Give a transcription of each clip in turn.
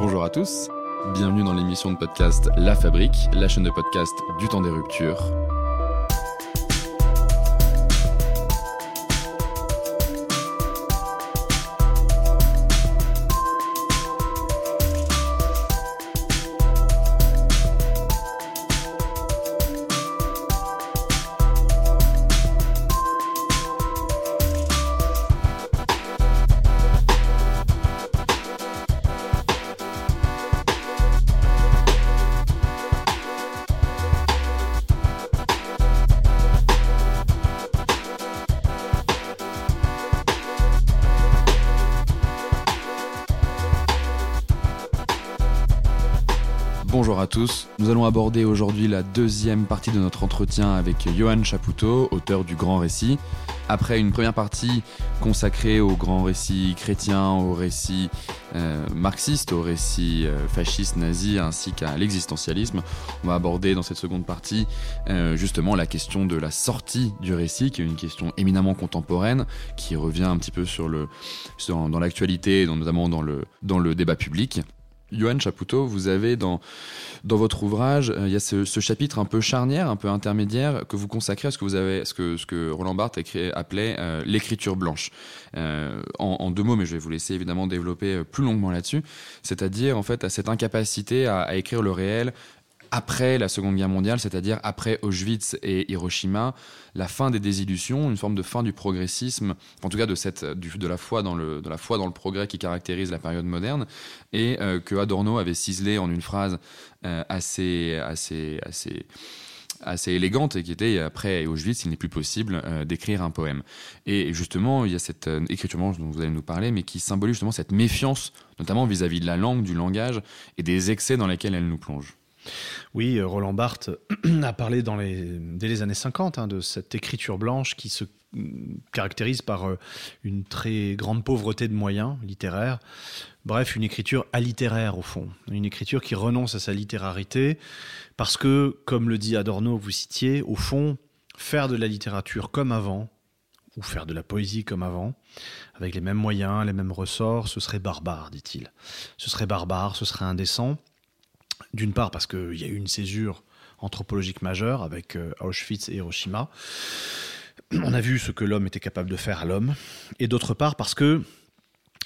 Bonjour à tous, bienvenue dans l'émission de podcast La Fabrique, la chaîne de podcast du temps des ruptures. Nous allons aborder aujourd'hui la deuxième partie de notre entretien avec Johan Chapoutot, auteur du Grand Récit. Après une première partie consacrée au grand récit chrétien, au récit euh, marxiste, au récit euh, fasciste, nazi, ainsi qu'à l'existentialisme, on va aborder dans cette seconde partie euh, justement la question de la sortie du récit, qui est une question éminemment contemporaine, qui revient un petit peu sur le, dans, l'actualité, notamment dans le, dans le débat public. Johan Chapoutot, vous avez dans, dans votre ouvrage, euh, il y a ce, chapitre un peu charnière, un peu intermédiaire, que vous consacrez à ce que vous avez, ce que, Roland Barthes appelait euh, l'écriture blanche. Euh, en, deux mots, mais je vais vous laisser évidemment développer plus longuement là-dessus, c'est-à-dire en fait à cette incapacité à écrire le réel après la Seconde Guerre mondiale, c'est-à-dire après Auschwitz et Hiroshima, la fin des désillusions, une forme de fin du progressisme, en tout cas de cette de la foi dans le de la foi dans le progrès qui caractérise la période moderne, et euh, que Adorno avait ciselé en une phrase euh, assez assez assez élégante et qui était après Auschwitz, il n'est plus possible euh, d'écrire un poème. Et justement, il y a cette euh, écriture dont vous allez nous parler, mais qui symbolise justement cette méfiance, notamment vis-à-vis -vis de la langue, du langage et des excès dans lesquels elle nous plonge. Oui, Roland Barthes a parlé dans les, dès les années 50 hein, de cette écriture blanche qui se caractérise par euh, une très grande pauvreté de moyens littéraires. Bref, une écriture alittéraire au fond, une écriture qui renonce à sa littérarité parce que, comme le dit Adorno, vous citiez, au fond, faire de la littérature comme avant, ou faire de la poésie comme avant, avec les mêmes moyens, les mêmes ressorts, ce serait barbare, dit-il. Ce serait barbare, ce serait indécent. D'une part parce qu'il y a eu une césure anthropologique majeure avec euh, Auschwitz et Hiroshima. On a vu ce que l'homme était capable de faire à l'homme. Et d'autre part parce que,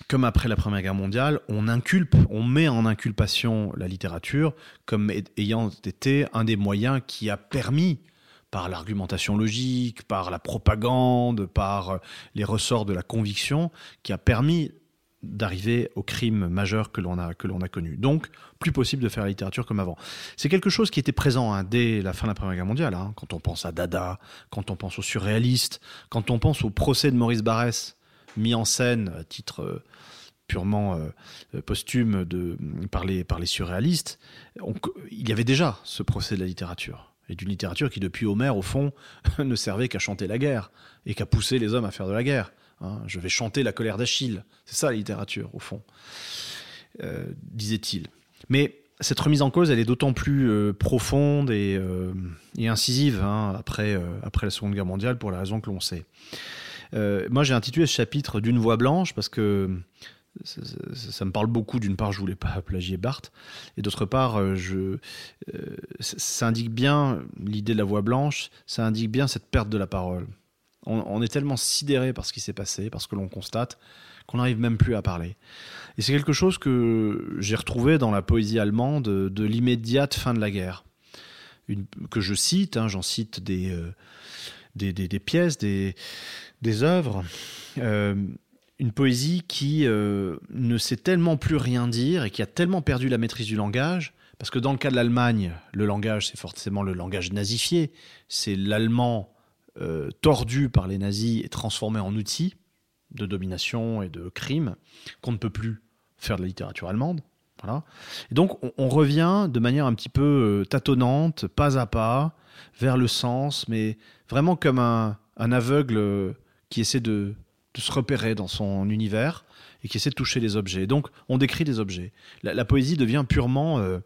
comme après la Première Guerre mondiale, on inculpe, on met en inculpation la littérature comme ayant été un des moyens qui a permis par l'argumentation logique, par la propagande, par euh, les ressorts de la conviction, qui a permis d'arriver au crime majeur que l'on a que l'on a connu. Donc, plus possible de faire la littérature comme avant. C'est quelque chose qui était présent hein, dès la fin de la Première Guerre mondiale. Hein, quand on pense à Dada, quand on pense aux surréalistes, quand on pense au procès de Maurice Barrès mis en scène à titre euh, purement euh, posthume de par les par les surréalistes, il y avait déjà ce procès de la littérature et d'une littérature qui depuis Homère au fond ne servait qu'à chanter la guerre et qu'à pousser les hommes à faire de la guerre. Hein, je vais chanter la colère d'Achille. C'est ça la littérature, au fond, euh, disait-il. Mais cette remise en cause, elle est d'autant plus euh, profonde et, euh, incisive hein, après, la Seconde Guerre mondiale, pour la raison que l'on sait. Moi, j'ai intitulé ce chapitre d'une voix blanche parce que ça, me parle beaucoup. D'une part, je voulais pas plagier Barthes, et d'autre part, ça indique bien l'idée de la voix blanche. Ça indique bien cette perte de la parole. On, est tellement sidéré par ce qui s'est passé, parce que l'on constate qu'on n'arrive même plus à parler. Et c'est quelque chose que j'ai retrouvé dans la poésie allemande de, l'immédiate fin de la guerre, que je cite, hein, j'en cite des, euh, pièces, des, des œuvres. Euh, une poésie qui euh, ne sait tellement plus rien dire et qui a tellement perdu la maîtrise du langage, parce que dans le cas de l'Allemagne, le langage, c'est forcément le langage nazifié, c'est l'allemand euh, tordu par les nazis et transformé en outil de domination et de crime qu'on ne peut plus faire de la littérature allemande. Voilà. Et donc on, revient de manière un petit peu euh, tâtonnante, pas à pas, vers le sens, mais vraiment comme un, un aveugle euh, qui essaie de, se repérer dans son univers et qui essaie de toucher les objets. Donc on décrit des objets. La, la poésie devient purement, euh,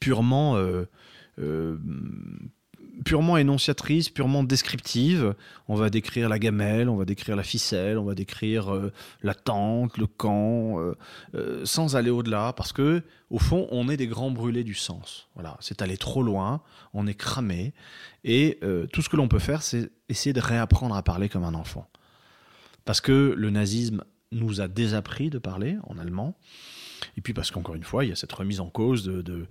purement purement énonciatrice, purement descriptive. On va décrire la gamelle, on va décrire la ficelle, on va décrire euh, la tente, le camp, euh, euh, sans aller au-delà, parce que au fond, on est des grands brûlés du sens. Voilà, c'est aller trop loin, on est cramé, et tout ce que l'on peut faire, c'est essayer de réapprendre à parler comme un enfant, parce que le nazisme nous a désappris de parler en allemand. Et puis parce qu'encore une fois, il y a cette remise en cause de,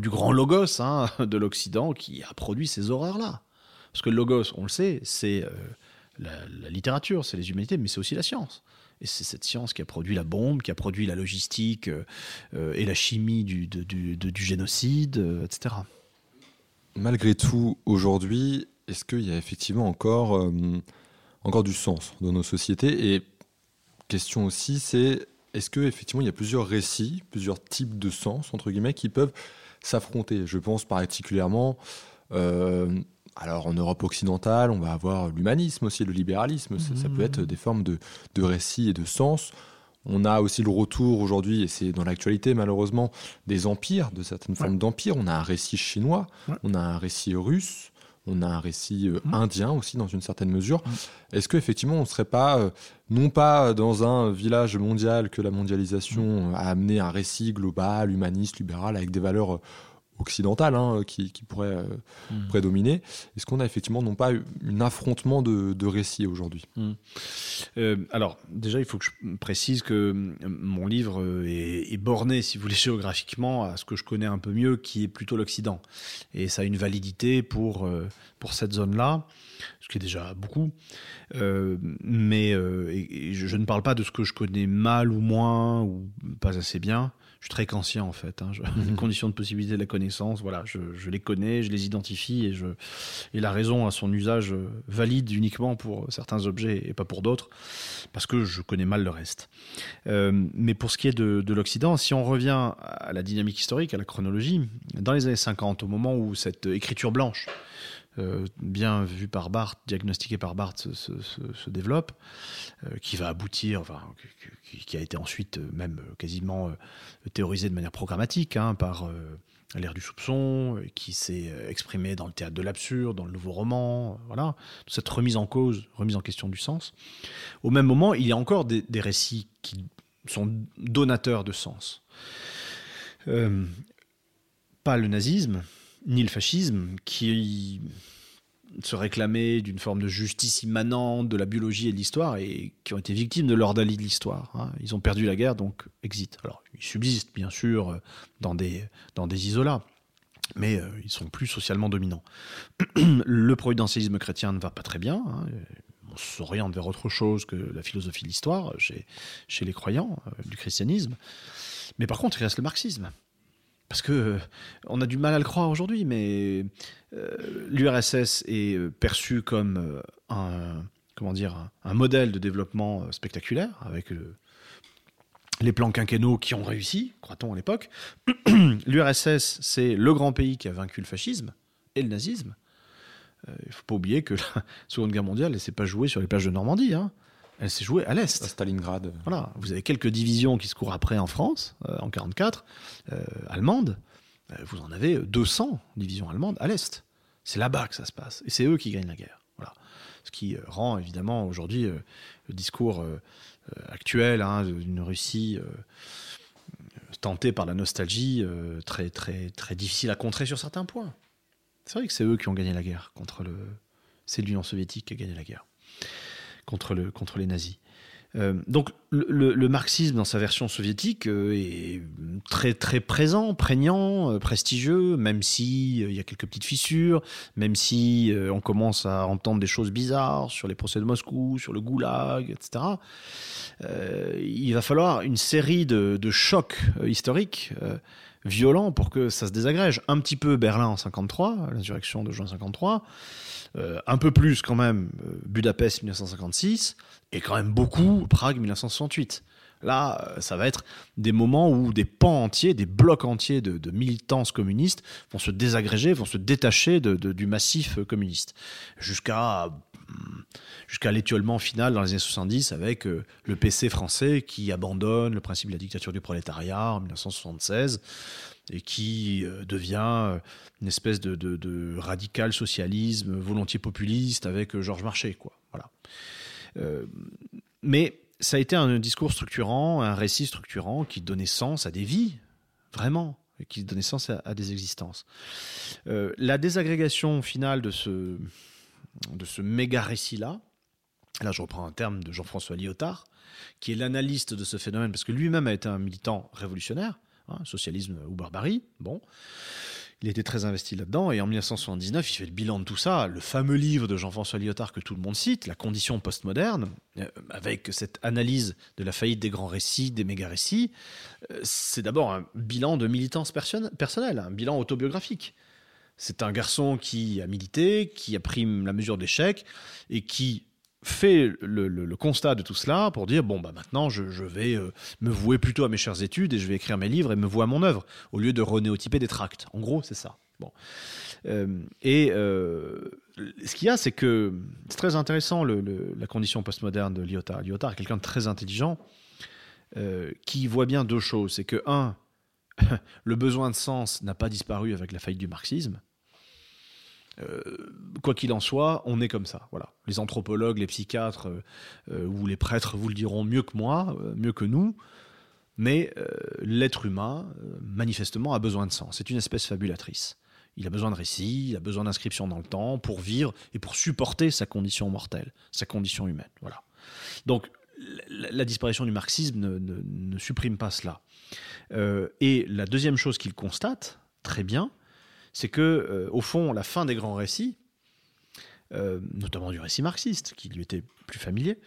du grand logos hein, de l'Occident qui a produit ces horreurs-là. Parce que le logos, on le sait, c'est euh, la, littérature, c'est les humanités, mais c'est aussi la science. Et c'est cette science qui a produit la bombe, qui a produit la logistique euh, euh, et la chimie du, du génocide, etc. Malgré tout, aujourd'hui, est-ce qu'il y a effectivement encore, encore du sens dans nos sociétés? Et question aussi, c'est est-ce que effectivement il y a plusieurs récits, plusieurs types de sens entre guillemets qui peuvent s'affronter? Je pense particulièrement, euh, alors en Europe occidentale, on va avoir l'humanisme aussi, le libéralisme. Ça, peut être des formes de, récits et de sens. On a aussi le retour aujourd'hui, et c'est dans l'actualité malheureusement, des empires, de certaines formes d'empires. On a un récit chinois, on a un récit russe, on a un récit euh, mmh. indien aussi dans une certaine mesure. Mmh. Est-ce qu'effectivement on ne serait pas, euh, non pas dans un village mondial que la mondialisation mmh. a amené un récit global, humaniste, libéral, avec des valeurs euh, occidentale hein, qui, pourrait euh, hmm. prédominer. Est-ce qu'on a effectivement non pas un affrontement de, récits aujourd'hui? Hmm. euh, Alors déjà, il faut que je précise que euh, mon livre est, borné, si vous voulez, géographiquement à ce que je connais un peu mieux, qui est plutôt l'Occident. Et ça a une validité pour, pour cette zone-là, ce qui est déjà beaucoup. mais je ne parle pas de ce que je connais mal ou moins ou pas assez bien je suis très conscient en fait. Hein. Les conditions de possibilité de la connaissance, voilà, je, les connais, je les identifie et, je, et la raison à son usage valide uniquement pour certains objets et pas pour d'autres, parce que je connais mal le reste. Euh, mais pour ce qui est de, de l'Occident, si on revient à la dynamique historique, à la chronologie, dans les années 50, au moment où cette écriture blanche euh, bien vu par Barthes, diagnostiqué par Barthes, se, développe, euh, qui va aboutir, qui, a été ensuite euh, même quasiment théorisé de manière programmatique hein, par l'ère du soupçon, qui s'est exprimé dans le théâtre de l'absurde, dans le nouveau roman, voilà, cette remise en cause, remise en question du sens. Au même moment, il y a encore des, récits qui sont donateurs de sens. pas le nazisme, ni le fascisme, qui se réclamaient d'une forme de justice immanente de la biologie et de l'histoire et qui ont été victimes de l'ordalie de l'histoire. Hein. Ils ont perdu la guerre, donc exit. Alors, ils subsistent bien sûr euh, dans des, dans des isolats, mais euh, ils sont plus socialement dominants. le providentialisme chrétien ne va pas très bien. Hein. On s'oriente vers autre chose que la philosophie de l'histoire chez, chez les croyants euh, du christianisme. Mais par contre, il reste le marxisme parce que euh, on a du mal à le croire aujourd'hui, mais euh, l'URSS est euh, perçu comme un comment dire un, modèle de développement spectaculaire avec les plans quinquennaux qui ont réussi, croit-on à l'époque. L'URSS, c'est le grand pays qui a vaincu le fascisme et le nazisme. Il ne faut pas oublier que la Seconde Guerre mondiale, elle s'est pas jouée sur les plages de Normandie. Hein elle s'est jouée à l'est. À Stalingrad. Voilà, vous avez quelques divisions qui se courent après en France, euh, en 44, euh, allemandes. Euh, vous en avez 200 divisions allemandes à l'est. C'est là-bas que ça se passe. Et c'est eux qui gagnent la guerre. Voilà. Ce qui rend évidemment aujourd'hui le discours actuel hein, d'une Russie tentée par la nostalgie très, très, très difficile à contrer sur certains points. C'est vrai que c'est eux qui ont gagné la guerre contre le. C'est l'Union soviétique qui a gagné la guerre contre, le, contre les nazis. Euh, donc le, marxisme dans sa version soviétique euh, est très très présent, prégnant, euh, prestigieux, même si il y a quelques petites fissures, même si on commence à entendre des choses bizarres sur les procès de Moscou, sur le goulag, etc. il va falloir une série de chocs historiques violents pour que ça se désagrège. Un petit peu Berlin en 53, l'insurrection de juin 53. Euh, un peu plus quand même euh, Budapest 1956, et quand même beaucoup Prague 1968. Là, ça va être des moments où des pans entiers, des blocs entiers de, de militants communistes vont se désagréger, vont se détacher du massif communiste. Jusqu'à jusqu'à l'étiolement final dans les années 70 avec euh, le PC français qui abandonne le principe de la dictature du prolétariat en 1976 et qui euh, devient euh, une espèce de, radical socialisme volontiers populiste avec Georges Marchais. Quoi. Voilà. mais ça a été un discours structurant, un récit structurant qui donnait sens à des vies, vraiment, qui donnait sens à, des existences. la désagrégation finale de ce, de ce méga récit-là, là je reprends un terme de Jean-François Lyotard, qui est l'analyste de ce phénomène, parce que lui-même a été un militant révolutionnaire, hein, socialisme ou barbarie, bon. Il était très investi là-dedans, et en 1979, il fait le bilan de tout ça, le fameux livre de Jean-François Lyotard que tout le monde cite, La condition postmoderne, euh, avec cette analyse de la faillite des grands récits, des méga-récits, euh, c'est d'abord un bilan de militance personnelle, un bilan autobiographique. C'est un garçon qui a milité, qui a pris la mesure d'échec et qui fait le, constat de tout cela pour dire bon bah maintenant je, vais euh, me vouer plutôt à mes chères études et je vais écrire mes livres et me vouer à mon œuvre au lieu de renéotyper des tracts. En gros c'est ça. Bon euh, et euh, ce qu'il y a c'est que c'est très intéressant la condition postmoderne de Lyotard. Lyotard est quelqu'un de très intelligent qui voit bien deux choses. C'est que un le besoin de sens n'a pas disparu avec la faillite du marxisme. Euh, quoi qu'il en soit, on est comme ça. Voilà. Les anthropologues, les psychiatres euh, euh, ou les prêtres vous le diront mieux que moi, mieux que nous. Mais l'être humain, manifestement, a besoin de sens. C'est une espèce fabulatrice. Il a besoin de récits, il a besoin d'inscriptions dans le temps pour vivre et pour supporter sa condition mortelle, sa condition humaine. Voilà. Donc, la, disparition du marxisme ne supprime pas cela. et la deuxième chose qu'il constate, très bien, c'est que, euh, au fond, la fin des grands récits, euh, notamment du récit marxiste, qui lui était plus familier,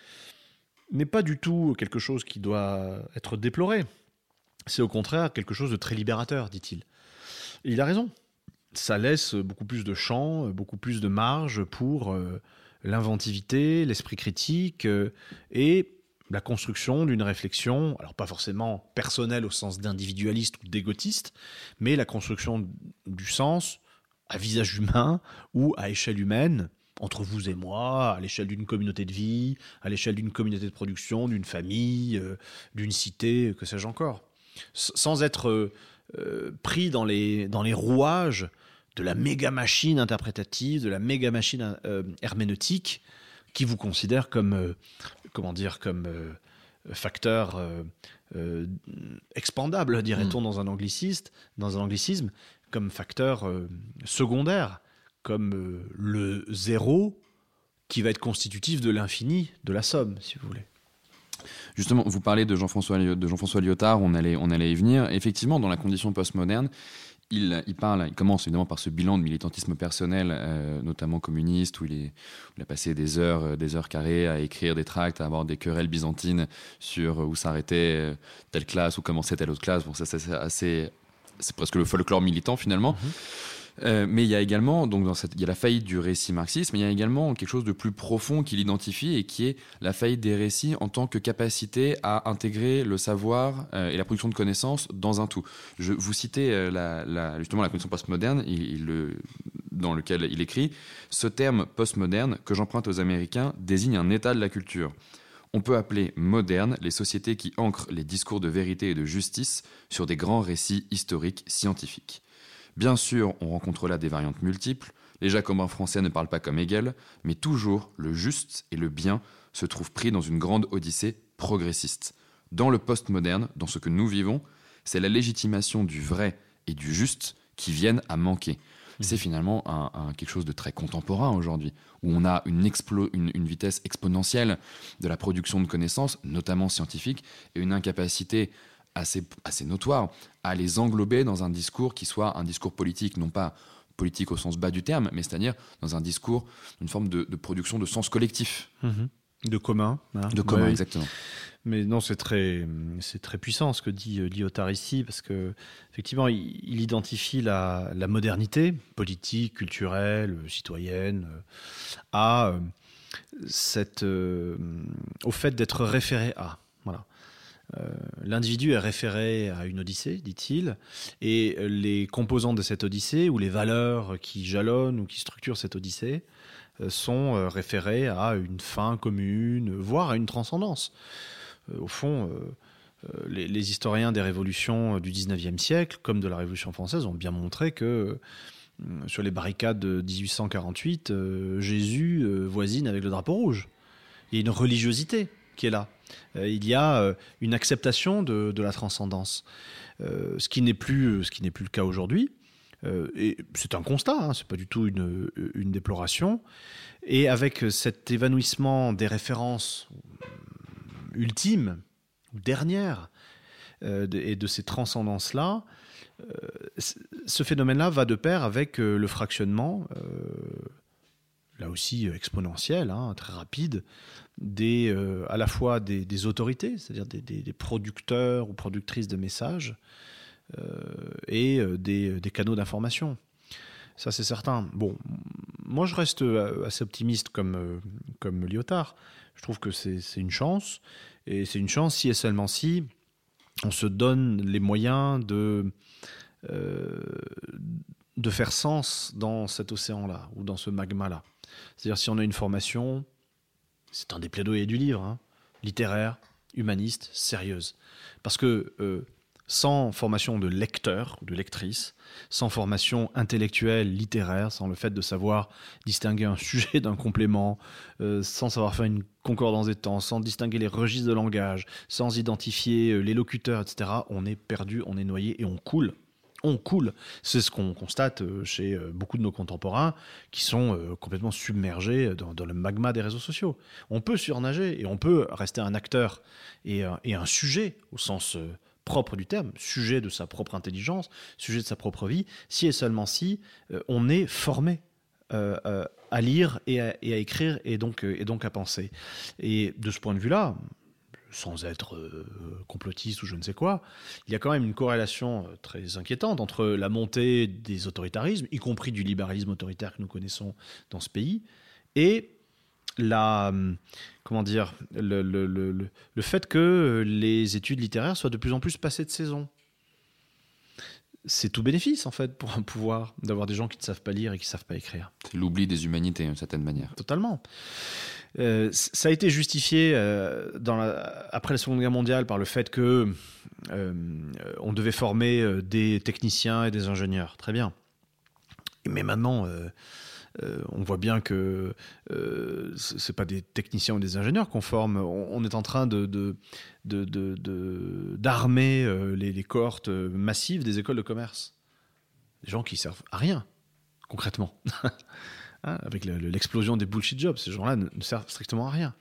n'est pas du tout quelque chose qui doit être déploré. C'est au contraire quelque chose de très libérateur, dit-il. il a raison. Ça laisse beaucoup plus de champ, beaucoup plus de marge pour euh, l'inventivité, l'esprit critique et la construction d'une réflexion, alors pas forcément personnelle au sens d'individualiste ou d'égotiste, mais la construction du sens à visage humain ou à échelle humaine, entre vous et moi, à l'échelle d'une communauté de vie, à l'échelle d'une communauté de production, d'une famille, euh, d'une cité, que sais-je encore. sans être euh, euh, pris dans les, dans les rouages de la méga machine interprétative, de la méga machine herméneutique qui vous considère comme comment dire, comme euh, facteur euh, euh, expandable, dirait-on mm. dans un angliciste, dans un anglicisme, comme facteur secondaire, comme le zéro qui va être constitutif de l'infini, de la somme, si vous voulez. Justement, vous parlez de Jean-François de Jean-François Lyotard, on allait, on allait y venir. Effectivement, dans la condition postmoderne, il, parle, il commence évidemment par ce bilan de militantisme personnel, euh, notamment communiste, où il, a passé des heures, euh, des heures carrées à écrire des tracts, à avoir des querelles byzantines sur où s'arrêtait euh, telle classe, où commençait telle autre classe. Bon, ça, c'est assez, c'est presque le folklore militant finalement. Mhm. Euh, mais il y a également, donc dans cette, il y a la faillite du récit marxiste, mais il y a également quelque chose de plus profond qu'il identifie et qui est la faillite des récits en tant que capacité à intégrer le savoir euh, et la production de connaissances dans un tout. Je, vous citez euh, justement la condition postmoderne, dans lequel il écrit Ce terme postmoderne que j'emprunte aux Américains désigne un état de la culture. On peut appeler moderne les sociétés qui ancrent les discours de vérité et de justice sur des grands récits historiques scientifiques. Bien sûr, on rencontre là des variantes multiples. Les jacobins français ne parlent pas comme Hegel, mais toujours le juste et le bien se trouvent pris dans une grande odyssée progressiste. Dans le postmoderne, dans ce que nous vivons, c'est la légitimation du vrai et du juste qui viennent à manquer. Mmh. C'est finalement un, quelque chose de très contemporain aujourd'hui, où on a une, une, vitesse exponentielle de la production de connaissances, notamment scientifiques, et une incapacité assez, assez notoire à les englober dans un discours qui soit un discours politique, non pas politique au sens bas du terme, mais c'est-à-dire dans un discours, une forme de, production de sens collectif. Mhm. De commun. Hein. De commun, exactement. Mais non, c'est très, c'est très puissant ce que dit euh, Lyotard ici, parce que effectivement, il, identifie la, la, modernité politique, culturelle, citoyenne, euh, à euh, cette, au fait d'être référé à. Voilà. L'individu est référé à une odyssée, dit-il, et les composantes de cette odyssée, ou les valeurs qui jalonnent ou qui structurent cette odyssée, sont référées à une fin commune, voire à une transcendance. Au fond, les, les, historiens des révolutions du 19e siècle, comme de la Révolution française, ont bien montré que sur les barricades de 1848, euh, Jésus euh, voisine avec le drapeau rouge. Il y a une religiosité qui est là. Euh, il y a une acceptation de, la transcendance, ce qui n'est plus, ce qui n'est plus le cas aujourd'hui. et c'est un constat, hein, c'est pas du tout une, déploration. Et avec cet évanouissement des références ultimes ou dernières et de ces transcendances-là, ce phénomène-là va de pair avec euh, le fractionnement, euh, là aussi exponentiel, hein, très rapide, euh, à la fois des, autorités, c'est-à-dire des, producteurs ou productrices de messages, et des, canaux d'information. Ça, c'est certain. Bon, moi, je reste assez optimiste comme, comme Lyotard. Je trouve que c'est une chance. Et c'est une chance si et seulement si on se donne les moyens de, euh, de faire sens dans cet océan-là ou dans ce magma-là. C'est-à-dire si on a une formation, c'est un des plaidoyers du livre, hein, littéraire, humaniste, sérieuse. Parce que euh, sans formation de lecteur ou de lectrice, sans formation intellectuelle, littéraire, sans le fait de savoir distinguer un sujet d'un complément, euh, sans savoir faire une concordance des temps, sans distinguer les registres de langage, sans identifier les locuteurs, etc., on est perdu, on est noyé et on coule on coule. C'est ce qu'on constate euh, chez euh, beaucoup de nos contemporains qui sont euh, complètement submergés dans, le magma des réseaux sociaux. On peut surnager et on peut rester un acteur et, un sujet au sens propre du terme, sujet de sa propre intelligence, sujet de sa propre vie, si et seulement si on est formé à lire et à, écrire et donc, et donc à penser. Et de ce point de vue-là, sans être euh, complotiste ou je ne sais quoi, il y a quand même une corrélation euh, très inquiétante entre la montée des autoritarismes, y compris du libéralisme autoritaire que nous connaissons dans ce pays, et la, hum, comment dire, le, le, le, le fait que les études littéraires soient de plus en plus passées de saison c'est tout bénéfice en fait pour un pouvoir d'avoir des gens qui ne savent pas lire et qui ne savent pas écrire. C'est l'oubli des humanités d'une certaine manière. Totalement. Euh, ça a été justifié euh, après la Seconde Guerre mondiale par le fait que euh, on devait former des techniciens et des ingénieurs. Très bien. Mais maintenant, on voit bien que ce c'est pas des techniciens ou des ingénieurs qu'on forme. On, est en train d'armer les, les, cohortes massives des écoles de commerce. Des gens qui servent à rien, concrètement. Hein, avec l'explosion des bullshit jobs. Ces gens-là ne, servent strictement à rien.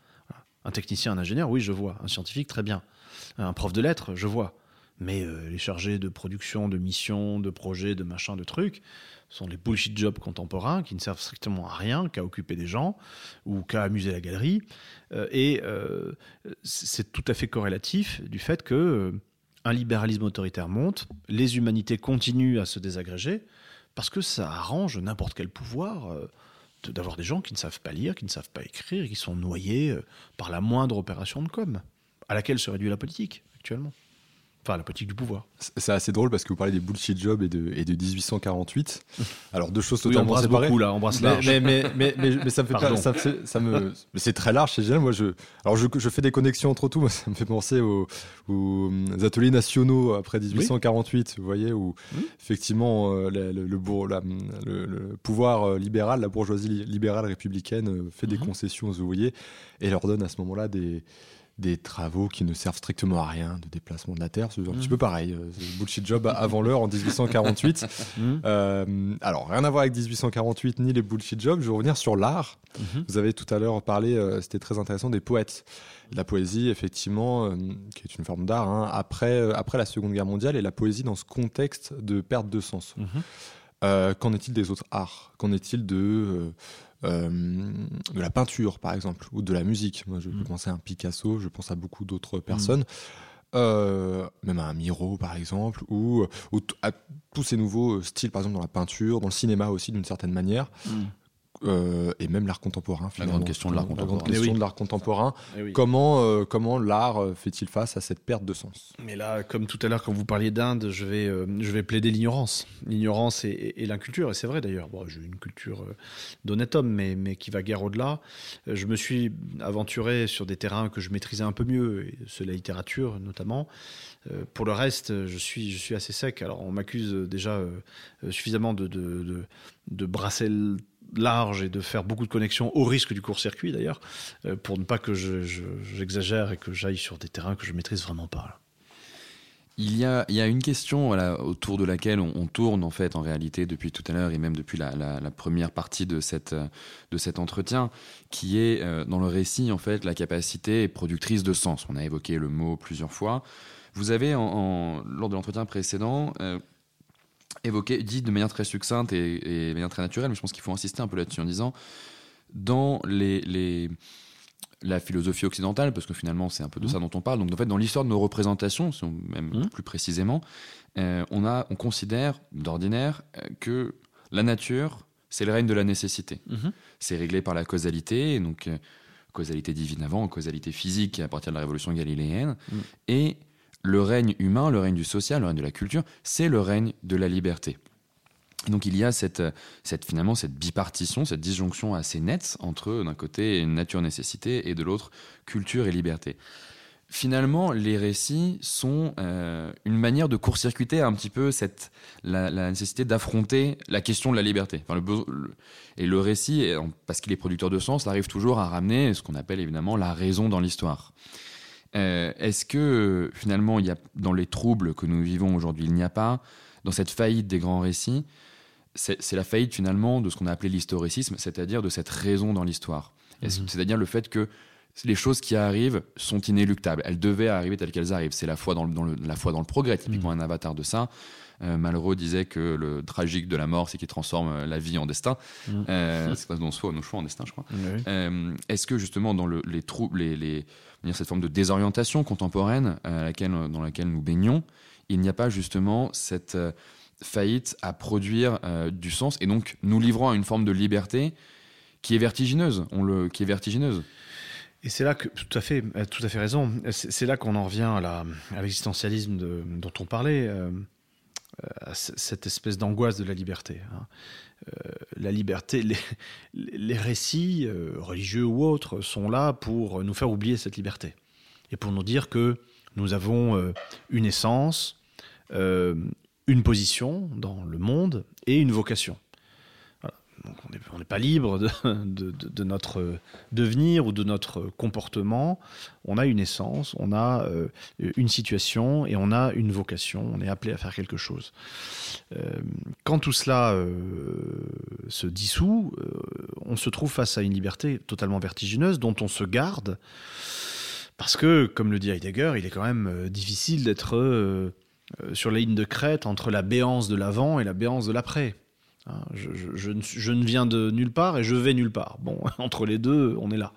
Un technicien, un ingénieur, oui, je vois. Un scientifique, très bien. Un prof de lettres, je vois. Mais euh, les chargés de production, de mission, de projet, de machin, de trucs, sont les bullshit jobs contemporains qui ne servent strictement à rien qu'à occuper des gens ou qu'à amuser la galerie. Euh, et euh, c'est tout à fait corrélatif du fait que un libéralisme autoritaire monte, les humanités continuent à se désagréger parce que ça arrange n'importe quel pouvoir d'avoir des gens qui ne savent pas lire, qui ne savent pas écrire, qui sont noyés euh, par la moindre opération de com, à laquelle se réduit la politique actuellement. Enfin, la politique du pouvoir. C'est assez drôle parce que vous parlez des bullshit jobs et de, et de 1848. Alors, deux choses totalement oui, séparées. beaucoup là, embrasse large. Mais, mais, mais, mais, ça me fait pas, ça, ça me, c'est très large, c'est génial. Moi, je, alors je, je, fais des connexions entre tout. Moi, ça me fait penser aux, aux euh, ateliers nationaux après 1848, vous voyez, où effectivement euh, le, le, le, pouvoir euh, libéral, la bourgeoisie libérale républicaine fait des mhm. concessions aux ouvriers et leur donne à ce moment-là des des travaux qui ne servent strictement à rien, de déplacement de la Terre, c'est un petit mmh. peu pareil. Euh, bullshit job avant l'heure en 1848. Mmh. euh, alors, rien à voir avec 1848 ni les bullshit jobs. Je vais revenir sur l'art. Mmh. Vous avez tout à l'heure parlé, euh, c'était très intéressant, des poètes. La poésie, effectivement, euh, qui est une forme d'art, hein, après, après la Seconde Guerre mondiale, et la poésie dans ce contexte de perte de sens. Qu'en est-il des autres arts? Qu'en est-il de de la peinture, par exemple, ou de la musique. Moi, je peux mm. penser à un Picasso, je pense à beaucoup d'autres personnes. Mm. Euh, même à un Miro par exemple, ou, à tous ces nouveaux styles, par exemple dans la peinture, dans le cinéma aussi d'une certaine manière. Mm. Euh, et même l'art contemporain. La grande question de l'art La grande contemporain. question oui. de l'art contemporain. Eh oui. Comment, euh, comment l'art euh, fait-il face à cette perte de sens? Mais là, comme tout à l'heure, quand vous parliez d'Inde, je vais, euh, je vais plaider l'ignorance. L'ignorance et, et, et l'inculture, et c'est vrai d'ailleurs. Bon, j'ai une culture d'honnête homme, mais, mais qui va guère au-delà. Je me suis aventuré sur des terrains que je maîtrisais un peu mieux, et c'est la littérature notamment. Euh, pour le reste, je suis, je suis assez sec. Alors, on m'accuse déjà suffisamment de, de, de, de brasser le large et de faire beaucoup de connexions au risque du court-circuit d'ailleurs, euh, pour ne pas que je- je- j'exagère et que j'aille sur des terrains que je maîtrise vraiment pas. Il y a, il y a une question autour de laquelle on, tourne en fait en réalité depuis tout à l'heure et même depuis la, première partie de, cette, de cet entretien, qui est euh, dans le récit en fait la capacité productrice de sens. On a évoqué le mot plusieurs fois. Vous avez lors de l'entretien précédent euh, évoqué, dit de manière très succincte et, et de manière très naturelle, mais je pense qu'il faut insister un peu là-dessus en disant dans les, les- la philosophie occidentale, parce que finalement c'est un peu de ça dont on parle. Donc en fait, dans l'histoire de nos représentations, même Mhm. plus précisément, euh, on, a, on considère d'ordinaire euh, que la nature, c'est le règne de la nécessité. C'est réglé par la causalité, donc euh, causalité divine avant, causalité physique à partir de la révolution galiléenne. Et le règne humain, le règne du social, le règne de la culture, c'est le règne de la liberté. Donc il y a cette, finalement cette bipartition, cette disjonction assez nette entre d'un côté nature-nécessité et de l'autre culture et liberté. Finalement, les récits sont euh, une manière de court-circuiter un petit peu cette, la, nécessité d'affronter la question de la liberté. Et le récit, parce qu'il est producteur de sens, arrive toujours à ramener ce qu'on appelle évidemment la raison dans l'histoire. Euh, Est-ce que finalement, il y a, dans les troubles que nous vivons aujourd'hui, il n'y a pas, dans cette faillite des grands récits, c'est la faillite finalement de ce qu'on a appelé l'historicisme, c'est-à-dire de cette raison dans l'histoire. Mhm. C'est-à-dire le fait que les choses qui arrivent sont inéluctables. Elles devaient arriver telles qu'elles arrivent. C'est la foi dans le, dans le- la foi dans le progrès, typiquement un avatar de ça. Euh, Malraux disait que le tragique de la mort, c'est qu'il transforme euh, la vie en destin. Mhm. Euh, c'est nos choix, nos choix en destin, je crois. Euh, Est-ce que justement dans le- les troubles, les, les- dire cette forme de désorientation contemporaine euh, à laquelle, dans laquelle nous baignons, il n'y a pas justement cette faillite à produire du sens et donc nous livrons à une forme de liberté qui est vertigineuse, on le, qui est vertigineuse. Et c'est là que, tout à fait, euh, tout à fait raison. C'est là qu'on en revient à à l'existentialisme dont on parlait, euh, à c- cette espèce d'angoisse de la liberté. hein. Euh, la liberté, les, récits, euh, religieux ou autres, sont là pour nous faire oublier cette liberté et pour nous dire que nous avons euh, une essence, euh, une position dans le monde et une vocation. On n'est pas libre de, notre devenir ou de notre comportement. On a une essence, on a euh, une situation et on a une vocation. On est appelé à faire quelque chose. Euh, quand tout cela euh, se dissout, on se trouve face à une liberté totalement vertigineuse dont on se garde. Parce que, comme le dit Heidegger, il est quand même difficile d'être sur la ligne de crête entre la béance de l'avant et la béance de l'après. Hein, je, ne, viens de nulle part et je vais nulle part. Bon, entre les deux, on est là.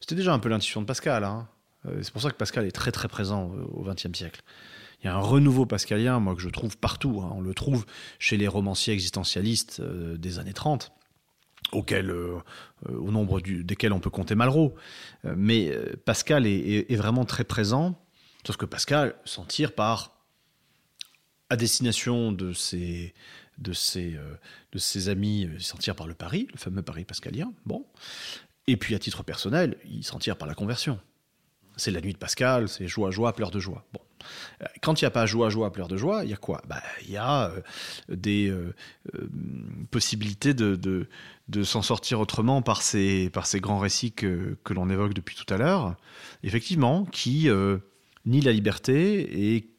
C'était déjà un peu l'intuition de Pascal. hein. Euh, C'est pour ça que Pascal est très très présent au XXe siècle. Il y a un renouveau pascalien, moi, que je trouve partout. hein. On le trouve chez les romanciers existentialistes euh, des années 30, auxquels, euh, au nombre desquels on peut compter Malraux. Mais Pascal est- est vraiment très présent, sauf que Pascal s'en tire par, à destination de ses, de ses, euh, de ses amis, euh, s'en tire par le pari, le fameux pari pascalien. Bon. Et puis à titre personnel, il s'en tire par la conversion. C'est la nuit de Pascal, c'est joie, joie, pleurs de joie. Bon. Euh, Quand il n'y a pas joie, joie, pleurs de joie, il y a quoi? Bah, Il y a des possibilités de, de, de s'en sortir autrement par ces, par ces grands récits que, que l'on évoque depuis tout à l'heure, effectivement, qui nient la liberté et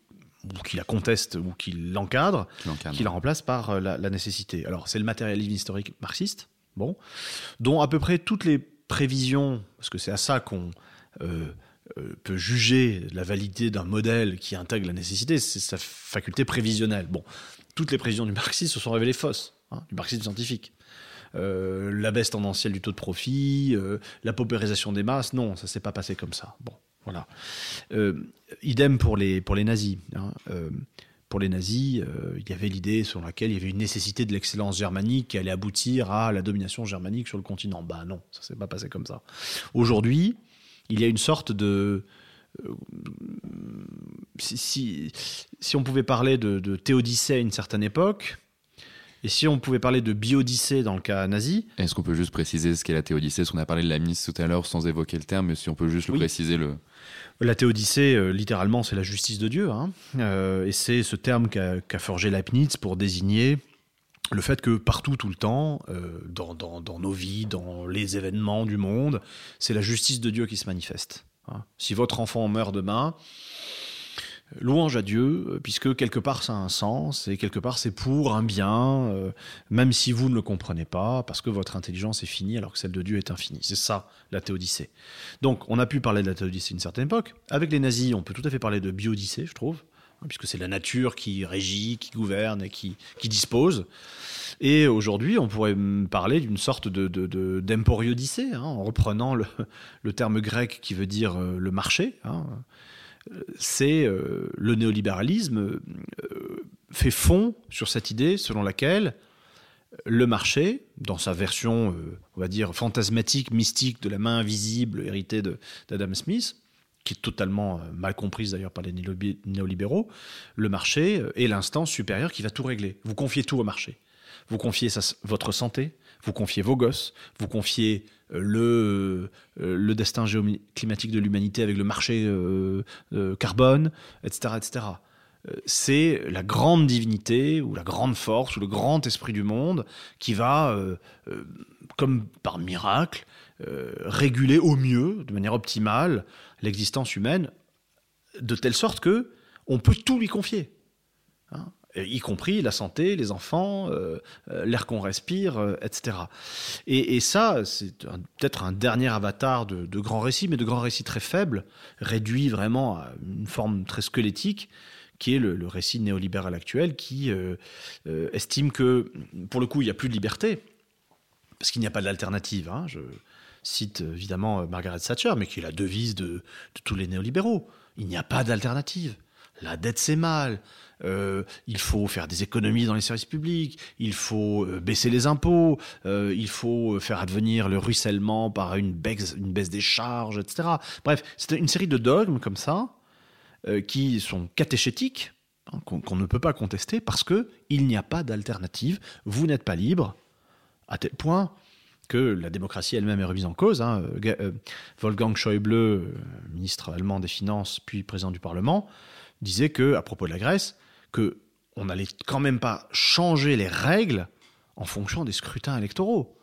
ou qui la contestent ou qui l'encadre. qui la remplace par euh, la, la nécessité. Alors, c'est le matérialisme historique marxiste, bon, dont à peu près toutes les prévisions, parce que c'est à ça qu'on euh, euh, peut juger la validité d'un modèle qui intègre la nécessité, c'est sa faculté prévisionnelle. Bon, toutes les prévisions du marxisme se sont révélées fausses, hein, du marxisme scientifique. Euh, la baisse tendancielle du taux de profit, la paupérisation des masses, non, ça s'est pas passé comme ça. Bon, voilà. Euh, idem pour les, pour les nazis. hein. Euh, pour les nazis, euh, il y avait l'idée selon laquelle il y avait une nécessité de l'excellence germanique qui allait aboutir à la domination germanique sur le continent. Bah non, ça s'est pas passé comme ça. Aujourd'hui, il y a une sorte de euh, si, si, on pouvait parler de, de théodicée à une certaine époque, et si on pouvait parler de biodyssée dans le cas nazi. Est-ce qu'on peut juste préciser ce qu'est la théodicée? Parce qu'on a parlé de la mise tout à l'heure sans évoquer le terme, mais si on peut juste le préciser. Le... La théodicée, euh, littéralement, c'est la justice de Dieu. Hein. Euh, et c'est ce terme qu'a forgé Leibniz pour désigner le fait que partout, tout le temps, euh, dans, nos vies, dans les événements du monde, c'est la justice de Dieu qui se manifeste. Hein. Si votre enfant meurt demain, louange à Dieu, euh, puisque quelque part ça a un sens, et quelque part c'est pour un bien, euh, même si vous ne le comprenez pas, parce que votre intelligence est finie alors que celle de Dieu est infinie. C'est ça la théodicée. Donc on a pu parler de la théodicée à une certaine époque. Avec les nazis, on peut tout à fait parler de biodyssée, je trouve, hein, puisque c'est la nature qui régit, qui gouverne et qui, dispose. Et aujourd'hui, on pourrait parler d'une sorte de, d'emporiodicée, hein, en reprenant le, terme grec qui veut dire euh, le marché. Hein c'est euh, le néolibéralisme euh, fait fond sur cette idée selon laquelle le marché, dans sa version, euh, on va dire, fantasmatique, mystique de la main invisible héritée d'Adam Smith, qui est totalement mal comprise d'ailleurs par les néolibéraux, le marché est l'instance supérieure qui va tout régler. Vous confiez tout au marché. Vous confiez votre santé, vous confiez vos gosses, vous confiez le, euh, le destin géoclimatique de l'humanité avec le marché euh, carbone, etc. etc. C'est la grande divinité ou la grande force ou le grand esprit du monde qui va, comme par miracle, réguler au mieux, de manière optimale, l'existence humaine, de telle sorte que on peut tout lui confier. Hein y compris la santé, les enfants, euh, euh, l'air qu'on respire, euh, etc. Et, ça, c'est peut-être un dernier avatar de, de grands récits, mais de grands récits très faibles, réduits vraiment à une forme très squelettique, qui est le, récit néolibéral actuel, qui estime que, pour le coup, il n'y a plus de liberté, parce qu'il n'y a pas d'alternative. Hein. Je cite évidemment Margaret Thatcher, mais qui est la devise de tous les néolibéraux. Il n'y a pas d'alternative. La dette, c'est mal. Euh, il faut faire des économies dans les services publics, il faut euh, baisser les impôts, euh, il faut faire advenir le ruissellement par une baisse, des charges, etc. Bref, c'est une série de dogmes comme ça qui sont catéchétiques, hein, qu'on ne peut pas contester parce que il n'y a pas d'alternative. Vous n'êtes pas libre, à tel point que la démocratie elle-même est remise en cause. Hein. Wolfgang Schäuble, ministre allemand des Finances puis président du Parlement, disait que à propos de la Grèce, que on n'allait quand même pas changer les règles en fonction des scrutins électoraux.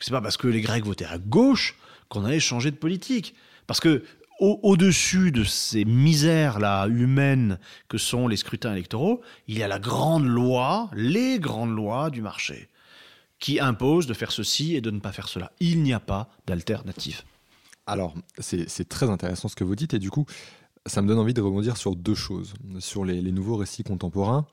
C'est pas parce que les Grecs votaient à gauche qu'on allait changer de politique. Parce que au-dessus de ces misères-là humaines que sont les scrutins électoraux, il y a la grande loi, les grandes lois du marché, qui imposent de faire ceci et de ne pas faire cela. Il n'y a pas d'alternative. Alors, c'est très intéressant ce que vous dites, et du coup, ça me donne envie de rebondir sur deux choses. Sur les, nouveaux récits contemporains,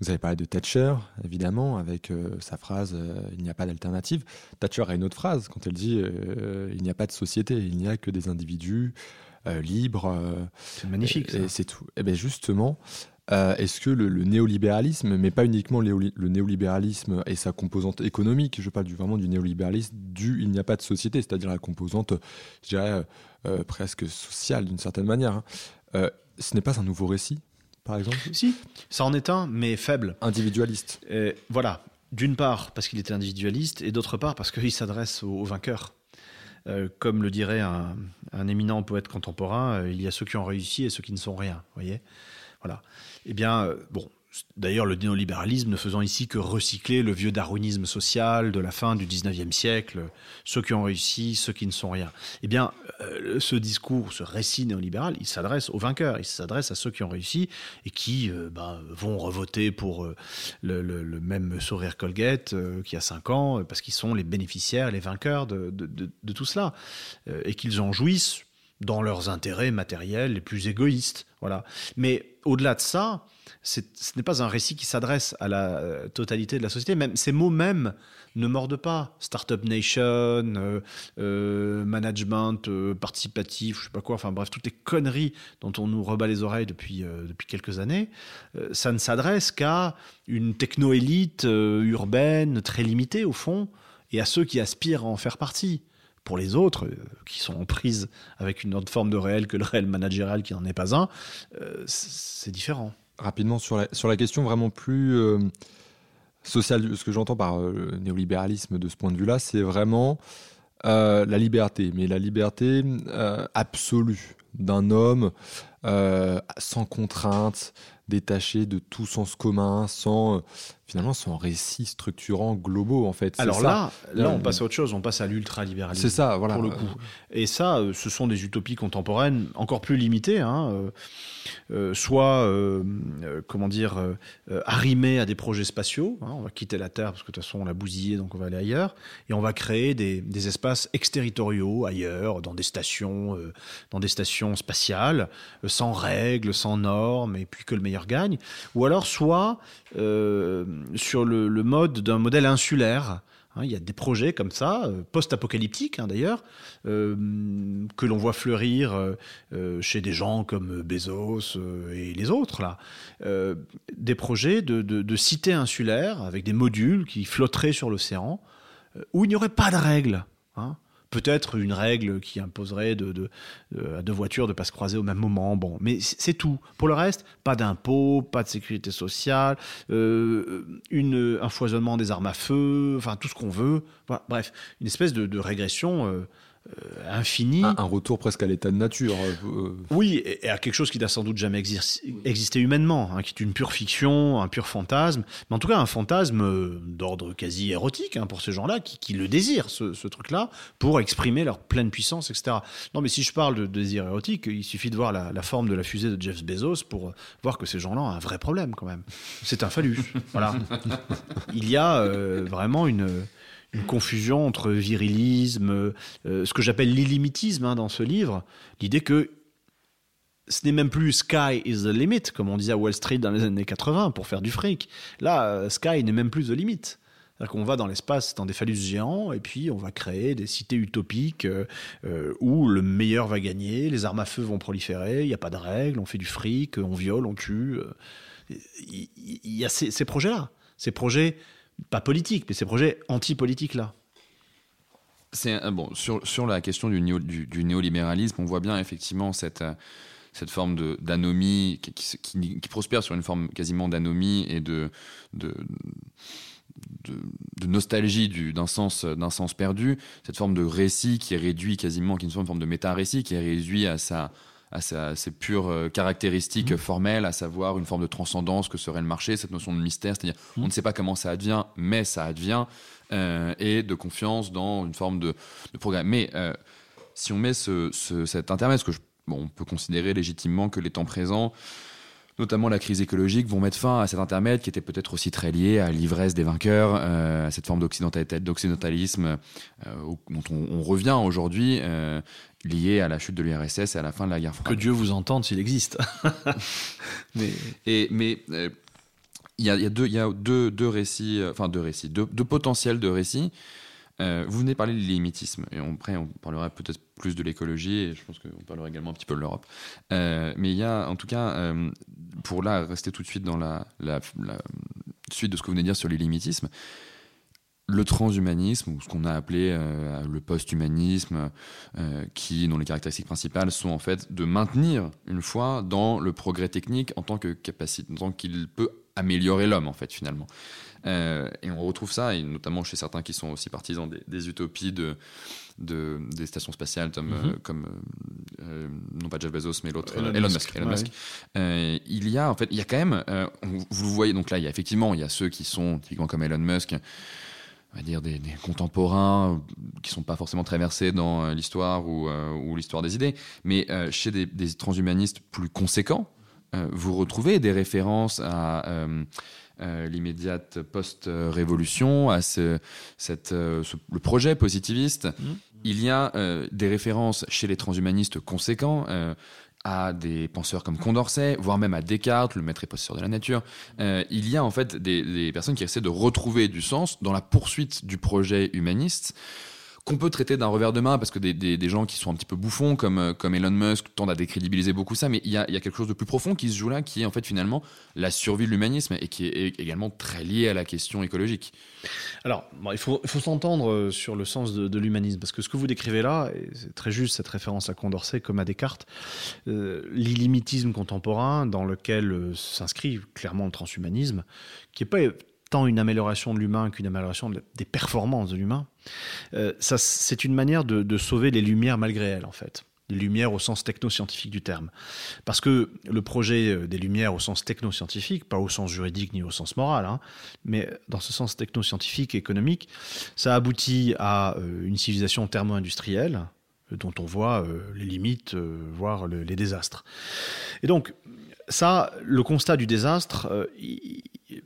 vous avez parlé de Thatcher, évidemment, avec euh, sa phrase euh, Il n'y a pas d'alternative ». Thatcher a une autre phrase quand elle dit euh, Il n'y a pas de société, il n'y a que des individus libres. c'est magnifique. Et, c'est tout. Et eh bien justement, est-ce que le, néolibéralisme, mais pas uniquement le, néolibéralisme et sa composante économique, je parle du, vraiment du néolibéralisme du il n'y a pas de société, c'est-à-dire la composante, je dirais, presque sociale d'une certaine manière. Hein. Euh, ce n'est pas un nouveau récit, par exemple? Si, ça en est un, mais faible. Individualiste. Euh, voilà. D'une part, parce qu'il était individualiste, et d'autre part, parce qu'il s'adresse aux, vainqueurs. Euh, comme le dirait un, éminent poète contemporain, il y a ceux qui ont réussi et ceux qui ne sont rien. voyez? Voilà. Eh bien, bon, D'ailleurs, le néolibéralisme ne faisant ici que recycler le vieux darwinisme social de la fin du 19e siècle, ceux qui ont réussi, ceux qui ne sont rien. Eh bien, euh, ce discours, ce récit néolibéral, il s'adresse aux vainqueurs, il s'adresse à ceux qui ont réussi et qui euh, bah, vont revoter pour euh, le, même sourire Colgate qui a 5 ans, parce qu'ils sont les bénéficiaires, les vainqueurs de, de tout cela, et qu'ils en jouissent dans leurs intérêts matériels les plus égoïstes. Voilà. Mais au-delà de ça, ce n'est pas un récit qui s'adresse à la euh, totalité de la société. Même ces mots mêmes ne mordent pas. Startup Nation, euh, euh, management participatif, je sais pas quoi. Enfin bref, toutes les conneries dont on nous rebat les oreilles depuis depuis quelques années, ça ne s'adresse qu'à une techno-élite urbaine très limitée au fond, et à ceux qui aspirent à en faire partie pour les autres, qui sont en prise avec une autre forme de réel que le réel managérial qui n'en est pas un, c'est différent. Rapidement, sur la, sur la question vraiment plus euh, sociale, ce que j'entends par le néolibéralisme de ce point de vue-là, c'est vraiment la liberté, mais la liberté absolue d'un homme sans contrainte, détaché de tout sens commun, sans finalement son récit structurant globaux en fait. Alors là, là, on passe à autre chose, on passe à l'ultralibéralisme. C'est ça, voilà. Pour le coup. Et ça, euh, ce sont des utopies contemporaines encore plus limitées, hein, euh, euh, soit, comment dire, arrimées à des projets spatiaux. Hein, on va quitter la Terre parce que de toute façon on l'a bousillé, donc on va aller ailleurs, et on va créer des, des espaces exterritoriaux ailleurs, dans des stations, dans des stations spatiales, sans règles, sans normes, et puis que le meilleur gagne. Ou alors soit sur le, mode d'un modèle insulaire. Hein, il y a des projets comme ça, euh, post-apocalyptiques hein, d'ailleurs, euh, que l'on voit fleurir euh, chez des gens comme Bezos et les autres là. des projets de, cités insulaires avec des modules qui flotteraient sur l'océan, où il n'y aurait pas de règles. Hein peut-être une règle qui imposerait de, à deux voitures de ne pas se croiser au même moment. Bon, mais c'est tout. Pour le reste, pas d'impôts, pas de sécurité sociale, euh, une, un foisonnement des armes à feu, enfin tout ce qu'on veut. bref, une espèce de, régression. Euh, euh, infini. Un, retour presque à l'état de nature. Euh, oui, et, à quelque chose qui n'a sans doute jamais existé humainement, hein, qui est une pure fiction, un pur fantasme, mais en tout cas un fantasme euh, d'ordre quasi érotique hein, pour ces gens-là qui, le désirent, ce, truc-là, pour exprimer leur pleine puissance, etc. Non, mais si je parle de désir érotique, il suffit de voir la, forme de la fusée de Jeff Bezos pour voir que ces gens-là ont un vrai problème quand même. C'est un phallus. voilà. Il y a vraiment une une confusion entre virilisme, euh, ce que j'appelle l'illimitisme hein, dans ce livre, l'idée que ce n'est même plus sky is the limit, comme on disait à Wall Street dans les années 80 pour faire du fric. Là, euh, sky n'est même plus the limit. C'est-à-dire qu'on va dans l'espace dans des phallus géants et puis on va créer des cités utopiques euh, où le meilleur va gagner, les armes à feu vont proliférer, il n'y a pas de règles, on fait du fric, on viole, on tue. Il y, a ces projets-là. Ces projets pas politique, mais ces projets anti-politiques-là. C'est bon sur, sur la question du, néolibéralisme, on voit bien effectivement cette cette forme d'anomie qui, prospère sur une forme quasiment d'anomie et de, de, de, nostalgie d'un sens, sens perdu, cette forme de récit qui est réduit quasiment, qui est une forme de méta-récit, qui est réduit à sa, à, ses pures euh, caractéristiques mmh. formelles, à savoir une forme de transcendance que serait le marché, cette notion de mystère, c'est-à-dire mmh. on ne sait pas comment ça advient, mais ça advient, euh, et de confiance dans une forme de, programme. Mais euh, si on met ce, cet intermède, que bon, on peut considérer légitimement que les temps présents notamment la crise écologique, vont mettre fin à cet intermède qui était peut-être aussi très lié à l'ivresse des vainqueurs, à cette forme d'occidentalisme dont on, revient aujourd'hui, lié à la chute de l'URSS et à la fin de la guerre froide. Que Dieu vous entende s'il existe. mais et, mais euh, il y, a, y, a, deux, y a deux, deux récits, euh, enfin deux récits, deux, deux potentiels de récits. Euh, vous venez parler de l'ilimitisme, et après on parlera peut-être plus de l'écologie, et je pense qu'on parlera également un petit peu de l'Europe. mais il y a, en tout cas, pour là rester tout de suite dans la, suite de ce que vous venez de dire sur l'illimitisme, le transhumanisme, ou ce qu'on a appelé euh, le post-humanisme, euh, qui, dont les caractéristiques principales sont en fait de maintenir une foi dans le progrès technique en tant que capacité, en tant qu'il peut améliorer l'homme, en fait, finalement. Euh, et on retrouve ça, et notamment chez certains qui sont aussi partisans des, utopies de, de, des stations spatiales, comme, mm-hmm. comme non pas Jeff Bezos, mais l'autre, Elon, Musk. Elon Musk. il y a, en fait, il y a quand même, vous voyez, donc là, il y a effectivement, il y a ceux qui sont typiquement comme Elon Musk, on va dire des, contemporains qui sont pas forcément très versés dans euh, l'histoire ou, euh, ou l'histoire des idées, mais euh, chez des, transhumanistes plus conséquents, vous retrouvez des références à l'immédiate post-révolution, à ce, cette, le projet positiviste. Mmh. il y a des références chez les transhumanistes conséquents à des penseurs comme Condorcet, voire même à Descartes, le maître et possesseur de la nature. Euh, il y a en fait des, personnes qui essaient de retrouver du sens dans la poursuite du projet humaniste qu'on peut traiter d'un revers de main parce que des, gens qui sont un petit peu bouffons comme, euh, comme Elon Musk tendent à décrédibiliser beaucoup ça, mais il y, a, quelque chose de plus profond qui se joue là, qui est en fait finalement la survie de l'humanisme et qui est également très lié à la question écologique. Alors, il faut, s'entendre euh, sur le sens de, l'humanisme, parce que ce que vous décrivez là, c'est très juste cette référence à Condorcet comme à Descartes, euh, l'illimitisme contemporain dans lequel s'inscrit clairement le transhumanisme, qui n'est pas tant une amélioration de l'humain qu'une amélioration des performances de l'humain, euh, c'est une manière de, sauver les lumières malgré elles, en fait. Les lumières au sens technoscientifique du terme. Parce que le projet euh, des lumières au sens technoscientifique, pas au sens juridique ni au sens moral, hein, mais dans ce sens technoscientifique et économique, ça aboutit à euh, une civilisation thermo-industrielle, dont on voit les limites, voire les désastres. Et donc, ça, le constat du désastre, euh,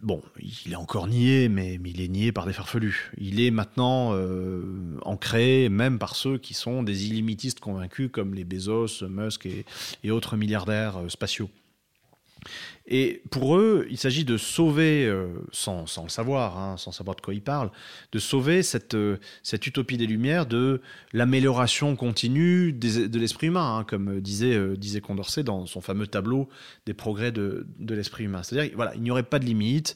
bon, il est encore nié, mais, il est nié par des farfelus. Il est maintenant euh, ancré même par ceux qui sont des illimitistes convaincus, comme les Bezos, Musk et autres milliardaires euh, spatiaux. Et pour eux, il s'agit de sauver, euh, sans, le savoir, hein, sans savoir de quoi ils parlent, de sauver cette, euh, utopie des Lumières de l'amélioration continue de l'esprit humain, hein, comme disait, euh, disait Condorcet dans son fameux tableau des progrès de, de l'esprit humain. C'est-à-dire voilà, il n'y aurait pas de limite.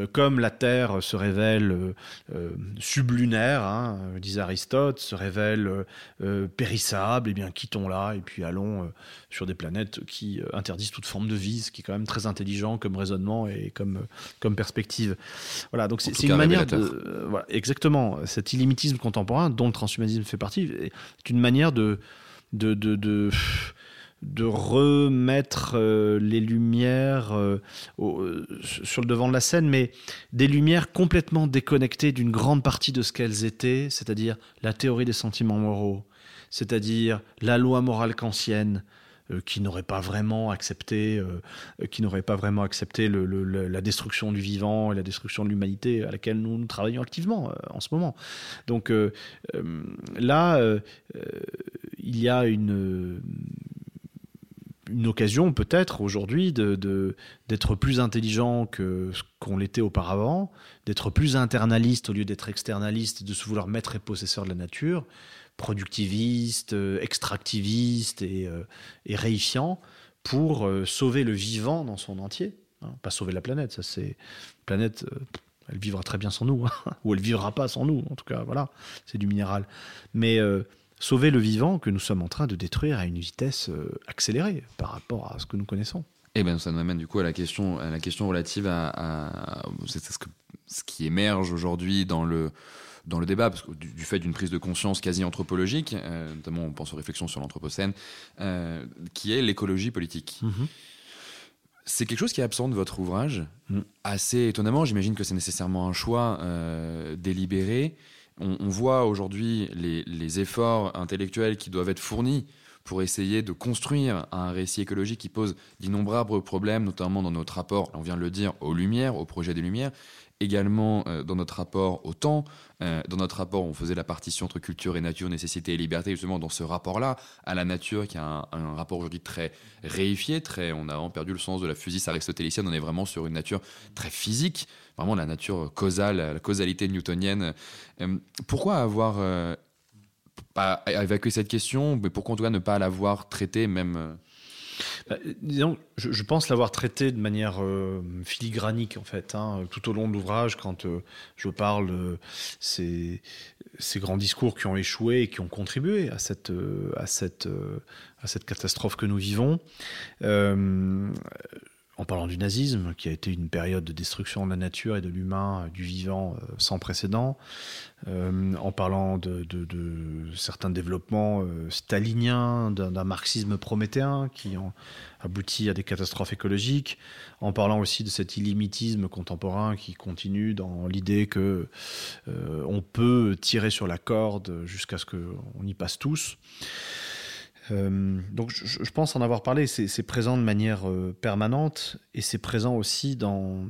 Euh, comme la Terre se révèle euh, euh, sublunaire, hein, disait Aristote, se révèle périssable, et eh bien quittons-la et puis allons sur des planètes qui interdisent toute forme de vie, ce qui est quand même très intelligent comme raisonnement et comme, comme perspective. Voilà, donc c'est une manière de. voilà, exactement, cet illimitisme contemporain dont le transhumanisme fait partie, est une manière de, de, de de remettre euh, les lumières euh, euh, sur le devant de la scène, mais des lumières complètement déconnectées d'une grande partie de ce qu'elles étaient, c'est-à-dire la théorie des sentiments moraux, c'est-à-dire la loi morale kantienne, qui n'aurait pas vraiment accepté, qui pas vraiment accepté la destruction du vivant et la destruction de l'humanité à laquelle nous travaillons activement en ce moment. Donc là, il y a une une occasion peut-être aujourd'hui de, d'être plus intelligent que qu'on l'était auparavant, d'être plus internaliste au lieu d'être externaliste, de se vouloir maître et possesseur de la nature, productiviste, euh, extractiviste et, euh, et réifiant pour euh, sauver le vivant dans son entier. Hein. Pas sauver la planète, ça c'est planète. elle vivra très bien sans nous, hein. ou elle vivra pas sans nous. En tout cas, voilà, c'est du minéral. Mais sauver le vivant que nous sommes en train de détruire à une vitesse euh, accélérée par rapport à ce que nous connaissons. Eh bien, ça nous amène du coup à la question, à la question relative à, ce, que, ce qui émerge aujourd'hui dans le, dans le débat, parce que du, fait d'une prise de conscience quasi anthropologique, euh, notamment on pense aux réflexions sur l'anthropocène, euh, qui est l'écologie politique. Mm-hmm. C'est quelque chose qui est absent de votre ouvrage, mm. assez étonnamment. J'imagine que c'est nécessairement un choix délibéré on, voit aujourd'hui les, efforts intellectuels qui doivent être fournis pour essayer de construire un récit écologique qui pose d'innombrables problèmes, notamment dans notre rapport, on vient de le dire, aux lumières, au projet des lumières, également euh, dans notre rapport au temps, euh, dans notre rapport, on faisait la partition entre culture et nature, nécessité et liberté, justement dans ce rapport-là à la nature, qui a un, rapport aujourd'hui très réifié, très, on a vraiment perdu le sens de la physique aristotélicienne, on est vraiment sur une nature très physique, vraiment la nature causale, la causalité newtonienne. Euh, pourquoi avoir évacué cette question, mais pourquoi en tout cas ne pas l'avoir traitée même bah, je, pense l'avoir traité de manière euh, filigranique, en fait, hein, tout au long de l'ouvrage, quand euh, je parle de ces, grands discours qui ont échoué et qui ont contribué à cette, euh, catastrophe que nous vivons en parlant du nazisme, qui a été une période de destruction de la nature et de l'humain, du vivant euh, sans précédent, euh, en parlant de, certains développements euh, staliniens, d'un marxisme prométhéen qui ont abouti à des catastrophes écologiques, en parlant aussi de cet illimitisme contemporain qui continue dans l'idée que on peut tirer sur la corde jusqu'à ce qu'on y passe tous. Euh, donc je, pense en avoir parlé, c'est présent de manière euh, permanente et c'est présent aussi dans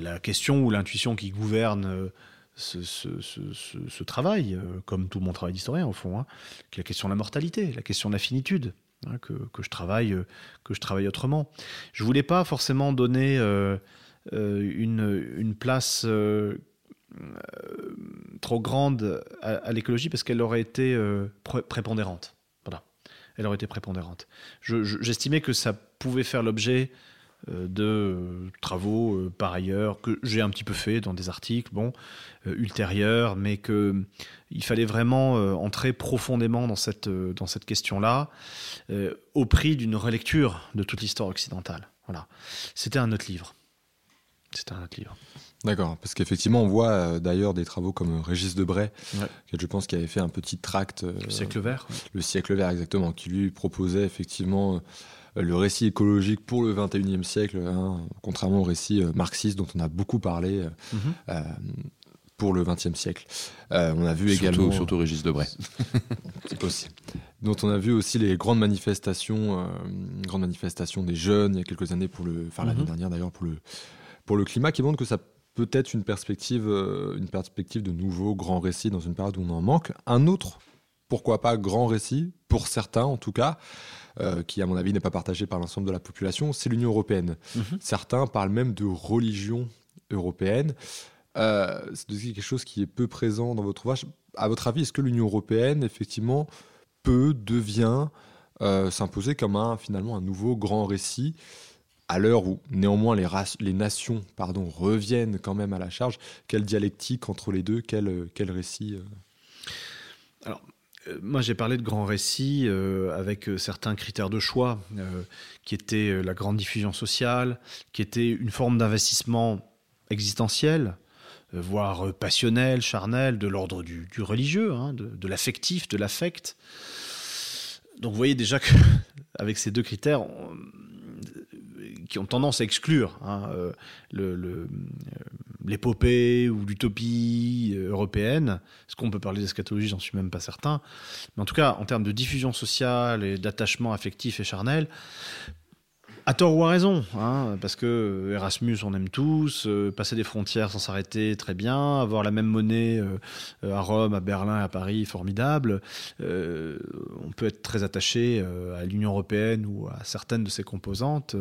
la question ou l'intuition qui gouverne euh, ce, travail, comme tout mon travail d'historien au fond, hein, la question de la mortalité, la question de la finitude, hein, que, je travaille, que je travaille autrement. Je voulais pas forcément donner une, place trop grande à, l'écologie parce qu'elle aurait été prépondérante. Elle aurait été prépondérante. J'estimais que ça pouvait faire l'objet euh, de travaux euh, par ailleurs que j'ai un petit peu fait dans des articles bon euh, ultérieurs mais que il fallait vraiment entrer profondément dans cette dans cette question là au prix d'une relecture de toute l'histoire occidentale. Voilà. C'était un autre livre c'était un autre livre D'accord, parce qu'effectivement, on voit d'ailleurs des travaux comme Régis Debray, qui je pense qui avait fait un petit tract. le siècle vert. Le siècle vert, exactement, qui lui proposait effectivement le récit écologique pour le 21e siècle, hein, contrairement au récit euh, marxiste dont on a beaucoup parlé euh, mhm. euh, pour le 20e siècle. on a vu également. Surtout Régis Debray. C'est possible. Dont on a vu aussi les grandes manifestations, grandes manifestations des jeunes il y a quelques années, pour le, enfin l'année mhm. dernière d'ailleurs, pour le, pour le climat, qui montre que ça peut être une perspective, une perspective de nouveaux grands récits dans une période où on en manque. Un autre, pourquoi pas grand récit, pour certains en tout cas, euh, qui à mon avis n'est pas partagé par l'ensemble de la population, c'est l'Union européenne. Mhm. Certains parlent même de religion européenne. Euh, c'est quelque chose qui est peu présent dans votre ouvrage. À votre avis, est-ce que l'Union européenne, effectivement, peut, devient euh, s'imposer comme un, finalement un nouveau grand récit à l'heure où néanmoins les, les nations pardon, reviennent quand même à la charge Quelle dialectique entre les deux Quel, quel récit Alors, euh, moi, j'ai parlé de grands récits euh, avec euh, certains critères de choix, qui étaient la grande diffusion sociale, qui était une forme d'investissement existentiel, voire passionnel, charnel, de l'ordre du, religieux, hein, de, l'affectif, de l'affect. Donc, vous voyez déjà qu'avec ces deux critères, qui ont tendance à exclure hein, le, l'épopée ou l'utopie euh, européenne. Est-ce qu'on peut parler d'eschatologie J'en suis même pas certain. Mais en tout cas, en termes de diffusion sociale et d'attachement affectif et charnel, à tort ou à raison, hein, parce que Erasmus, on aime tous, euh, passer des frontières sans s'arrêter, très bien, avoir la même monnaie euh, à Rome, à Berlin, à Paris, formidable. on peut être très attaché à l'Union européenne ou à certaines de ses composantes,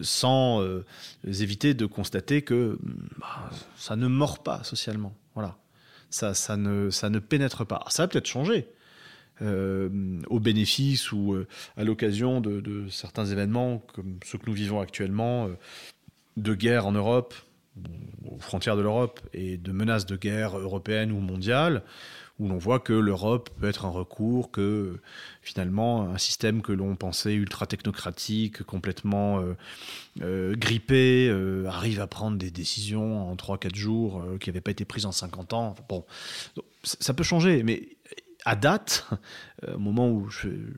sans éviter de constater que bah, ça ne mord pas socialement. Voilà, ça, ça ne, ça ne pénètre pas. ça va peut-être changer. Euh, au bénéfice ou euh, à l'occasion de, certains événements comme ceux que nous vivons actuellement, euh, de guerre en Europe, aux frontières de l'Europe, et de menaces de guerre européenne ou mondiale, où l'on voit que l'Europe peut être un recours, que finalement un système que l'on pensait ultra technocratique, complètement grippé, arrive à prendre des décisions en 3-4 jours qui n'avaient pas été prises en 50 ans. Bon, ça peut changer, mais à date, euh, au moment où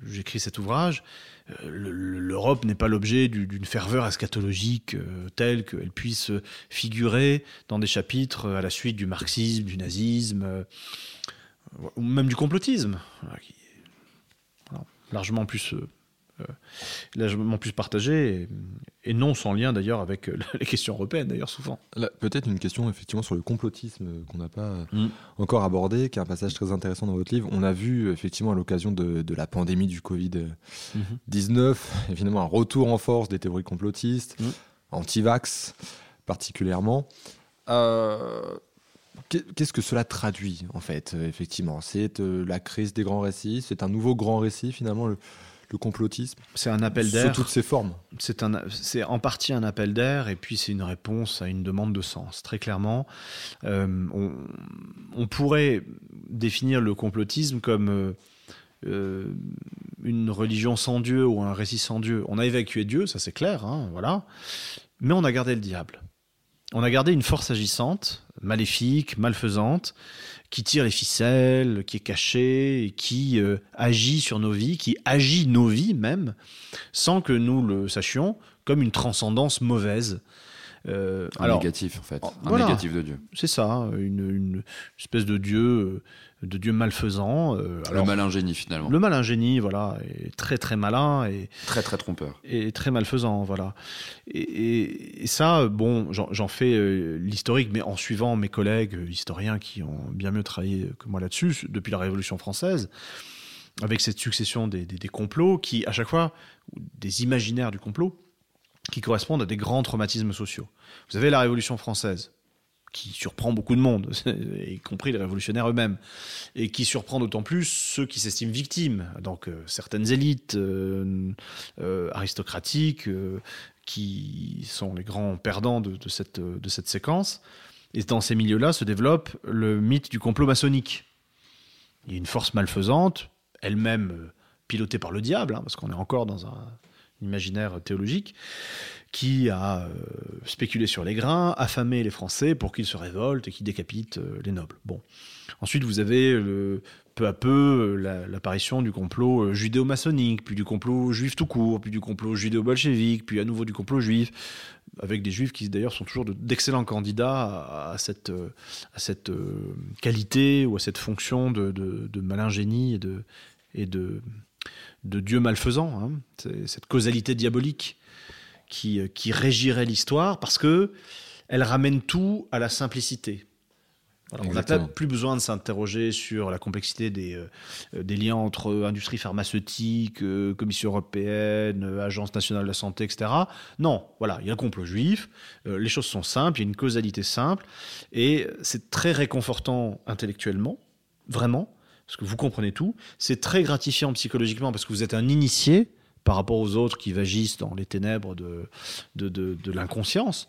j'écris cet ouvrage, euh, l'Europe n'est pas l'objet d'une ferveur eschatologique euh, telle qu'elle puisse figurer dans des chapitres à la suite du marxisme, du nazisme, ou même du complotisme, largement plus euh, largement plus partagé et, non sans lien d'ailleurs avec euh, les questions européennes d'ailleurs souvent. Peut-être une question effectivement sur le complotisme qu'on n'a pas mm. encore abordé, qui est un passage très intéressant dans votre livre. On a vu effectivement à l'occasion de, la pandémie du Covid-19, mm-hmm. évidemment un retour en force des théories complotistes, mm. anti-vax particulièrement. Euh, qu'est-ce que cela traduit en fait, effectivement? C'est la crise des grands récits, c'est un nouveau grand récit finalement. Le, le complotisme C'est un appel d'air. Sous toutes ses formes. C'est en partie un appel d'air et puis c'est une réponse à une demande de sens, très clairement. Euh, on, pourrait définir le complotisme comme euh, euh, une religion sans Dieu ou un récit sans Dieu. On a évacué Dieu, ça c'est clair, hein, voilà. Mais on a gardé le diable. On a gardé une force agissante, maléfique, malfaisante, qui tire les ficelles, qui est caché, qui euh, agit sur nos vies, qui agit nos vies même, sans que nous le sachions, comme une transcendance mauvaise. Euh, un négatif, en fait. Un négatif de Dieu. C'est ça, une, une, espèce de Dieu de Dieu malfaisant. Euh, le malin génie finalement. Le malin génie, voilà, est très très malin et très très trompeur. Et très malfaisant, voilà. Et, ça, bon, j'en fais euh, l'historique, mais en suivant mes collègues historiens qui ont bien mieux travaillé que moi là-dessus depuis la Révolution française, avec cette succession des, des complots qui, à chaque fois, des imaginaires du complot qui correspondent à des grands traumatismes sociaux. Vous avez la Révolution française, qui surprend beaucoup de monde, y compris les révolutionnaires eux-mêmes, et qui surprend d'autant plus ceux qui s'estiment victimes, donc euh, certaines élites euh, euh, aristocratiques qui sont les grands perdants de, cette, séquence. Et dans ces milieux-là se développe le mythe du complot maçonnique. Il y a une force malfaisante, elle-même pilotée par le diable, hein, parce qu'on est encore dans un imaginaire théologique, qui a euh, spéculé sur les grains, affamé les Français pour qu'ils se révoltent et qu'ils décapitent euh, les nobles. Bon. Ensuite, vous avez le, peu à peu l'apparition du complot euh, judéo-maçonnique, puis du complot juif tout court, puis du complot judéo-bolchevique, puis à nouveau du complot juif, avec des juifs qui d'ailleurs sont toujours d'excellents candidats à, cette, qualité ou à cette fonction de, de, de, et de, de Dieu malfaisant, hein. cette causalité diabolique qui, euh, qui régirait l'histoire parce que elle ramène tout à la simplicité. on n'a plus besoin de s'interroger sur la complexité des, euh, des liens entre industrie pharmaceutique, euh, Commission européenne, Agence nationale de la santé, etc. Non, voilà, il y a un complot juif, les choses sont simples, il y a une causalité simple, et c'est très réconfortant intellectuellement, vraiment, parce que vous comprenez tout. C'est très gratifiant psychologiquement parce que vous êtes un initié par rapport aux autres qui vagissent dans les ténèbres de, de, de, l'inconscience.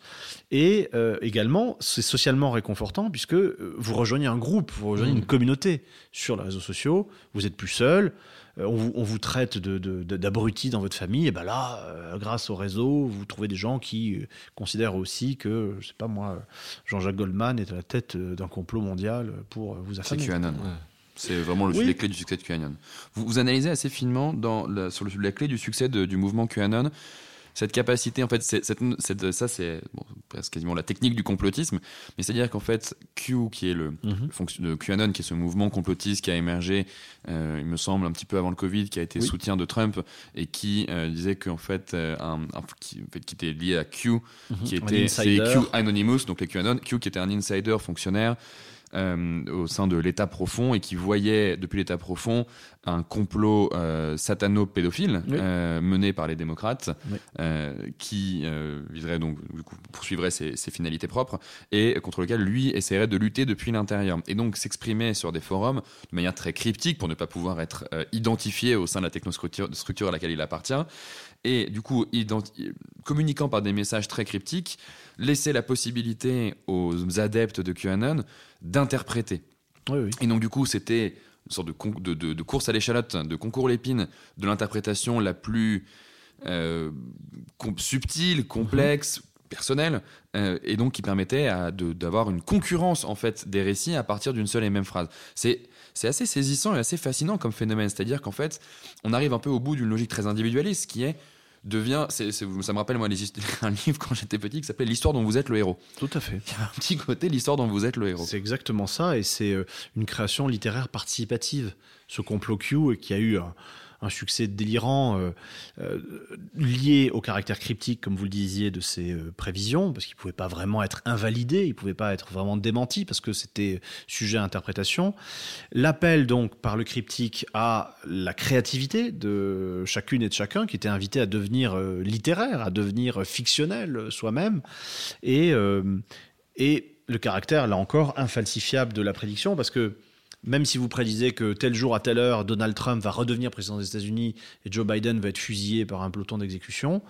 Et euh, également, c'est socialement réconfortant puisque euh, vous rejoignez un groupe, vous rejoignez mmh. une communauté sur les réseaux sociaux, vous êtes plus seul. Euh, on vous, on vous, traite d'abrutis dans votre famille, et ben là, grâce au réseau, vous trouvez des gens qui considèrent aussi que, je sais pas moi, Jean-Jacques Goldman est à la tête d'un complot mondial pour vous affamer. C'est QAnon. C'est vraiment le, les clés du succès de QAnon. Vous, vous analysez assez finement dans la, sur la clé du succès du mouvement QAnon cette capacité, en fait, cette, cette, ça c'est bon, quasiment la technique du complotisme, mais c'est-à-dire qu'en fait, Q, qui est le, mm de QAnon, qui est ce mouvement complotiste qui a émergé, euh, il me semble, un petit peu avant le Covid, qui a été soutien de Trump et qui euh, disait qu'en fait, euh, un, qui, en fait, qui était lié à Q, mhm. qui était Q Anonymous, donc les QAnon, Q qui était un insider fonctionnaire au sein de l'État profond et qui voyait depuis l'État profond un complot euh, satano-pédophile euh, mené par les démocrates qui viserait donc du coup, poursuivrait ses, finalités propres et contre lequel lui essaierait de lutter depuis l'intérieur. Et donc s'exprimer sur des forums de manière très cryptique pour ne pas pouvoir être identifié au sein de la technostructure à laquelle il appartient et du coup communiquant par des messages très cryptiques laisser la possibilité aux adeptes de QAnon d'interpréter. Et donc, du coup, c'était une sorte de, de, course à l'échalote, de concours l'épine de l'interprétation la plus euh, subtile, complexe, personnelle, euh, et donc qui permettait d'avoir une concurrence en fait des récits à partir d'une seule et même phrase. C'est c'est assez saisissant et assez fascinant comme phénomène, c'est-à-dire qu'en fait, on arrive un peu au bout d'une logique très individualiste qui est devient. ça me rappelle, moi, les, un livre quand j'étais petit qui s'appelait L'histoire dont vous êtes le héros. Tout à fait. Il y a un petit côté l'histoire dont vous êtes le héros. C'est exactement ça, et c'est euh, une création littéraire participative. Ce complot Q qui a eu un un succès délirant euh, euh, lié au caractère cryptique, comme vous le disiez, de ces euh, prévisions, parce qu'il ne pouvait pas vraiment être invalidé, il ne pouvait pas être vraiment démenti, parce que c'était sujet à interprétation. L'appel donc par le cryptique à la créativité de chacune et de chacun, qui était invité à devenir littéraire, à devenir fictionnel soi-même, et, et le caractère, là encore, infalsifiable de la prédiction, parce que même si vous prédisez que tel jour à telle heure, Donald Trump va redevenir président des États-Unis et Joe Biden va être fusillé par un peloton d'exécution,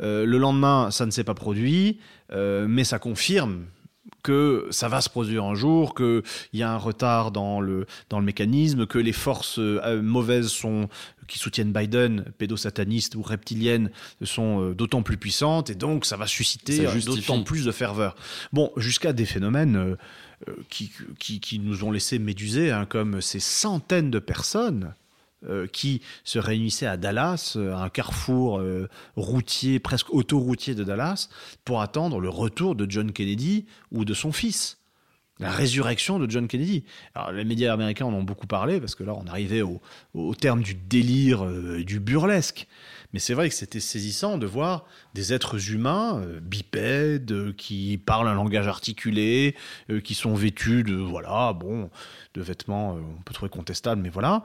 euh, le lendemain, ça ne s'est pas produit, euh, mais ça confirme que ça va se produire un jour, qu'il y a un retard dans le, dans le mécanisme, que les forces euh, mauvaises sont, qui soutiennent Biden, pédosatanistes ou reptiliennes, sont d'autant plus puissantes, et donc ça va susciter d'autant plus de ferveur. Bon, jusqu'à des phénomènes euh, qui, qui, nous ont laissé méduser, hein, comme ces centaines de personnes euh, qui se réunissaient à Dallas, euh, à un carrefour routier, presque autoroutier de Dallas, pour attendre le retour de John Kennedy ou de son fils. La résurrection de John Kennedy. Alors, les médias américains en ont beaucoup parlé, parce que là, on arrivait au, terme du délire, du burlesque. Mais c'est vrai que c'était saisissant de voir des êtres humains bipèdes qui parlent un langage articulé, qui sont vêtus de voilà, bon, de vêtements on peut trouver contestables, mais voilà,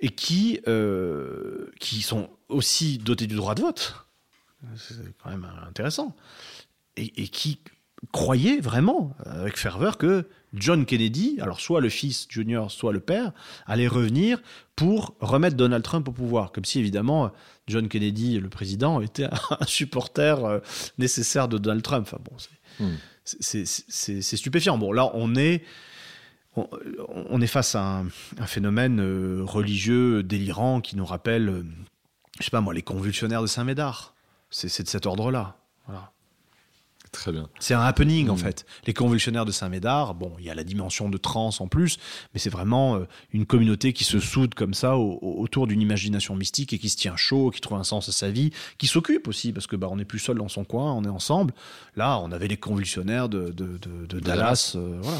et qui, euh, sont aussi dotés du droit de vote. C'est quand même intéressant. Et, qui croyaient vraiment, avec ferveur, que John Kennedy, alors soit le fils junior, soit le père, allait revenir pour remettre Donald Trump au pouvoir. Comme si, évidemment, John Kennedy, le président, était un supporter euh, nécessaire de Donald Trump. Enfin bon, c'est hmm. stupéfiant. Bon, là, on est on, est face à un, phénomène euh, religieux délirant qui nous rappelle, euh, je sais pas moi, les convulsionnaires de Saint-Médard. C'est de cet ordre-là. Voilà. Très bien. C'est un happening en mmh. fait. Les convulsionnaires de Saint-Médard, bon, il y a la dimension de trance en plus, mais c'est vraiment euh, une communauté qui se soude comme ça autour d'une imagination mystique et qui se tient chaud, qui trouve un sens à sa vie, qui s'occupe aussi parce que bah on n'est plus seul dans son coin, on est ensemble. Là, on avait les convulsionnaires de, Dallas, voilà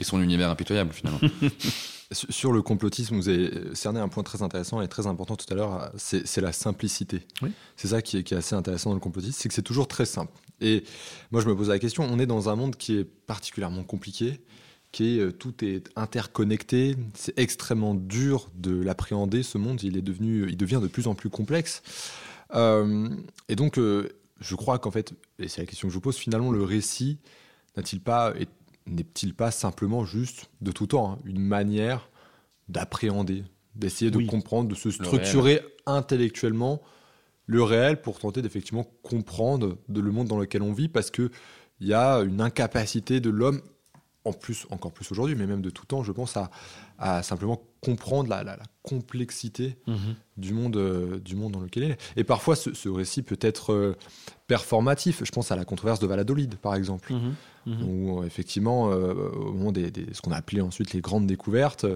et son univers impitoyable finalement. Sur le complotisme, vous avez cerné un point très intéressant et très important tout à l'heure, c'est la simplicité. C'est ça qui est, qui est, assez intéressant dans le complotisme, c'est que c'est toujours très simple. Et moi, je me pose la question, on est dans un monde qui est particulièrement compliqué, qui est, euh, tout est interconnecté, c'est extrêmement dur de l'appréhender, ce monde, il, est devenu, il devient de plus en plus complexe. Euh, et donc, euh, je crois qu'en fait, et c'est la question que je vous pose, finalement, le récit n'a-t-il pas n'est-il pas simplement juste, de tout temps, hein, une manière d'appréhender, d'essayer de comprendre, de se structurer intellectuellement le réel pour tenter d'effectivement comprendre le monde dans lequel on vit parce qu'il y a une incapacité de l'homme en plus, encore plus aujourd'hui, mais même de tout temps, je pense, à, simplement comprendre la, complexité mhm. du, monde, euh, du monde dans lequel il est. Et parfois, ce, récit peut être euh, performatif. Je pense à la controverse de Valladolid, par exemple, mhm. Mhm. où euh, effectivement, au moment des, ce qu'on a appelé ensuite les grandes découvertes,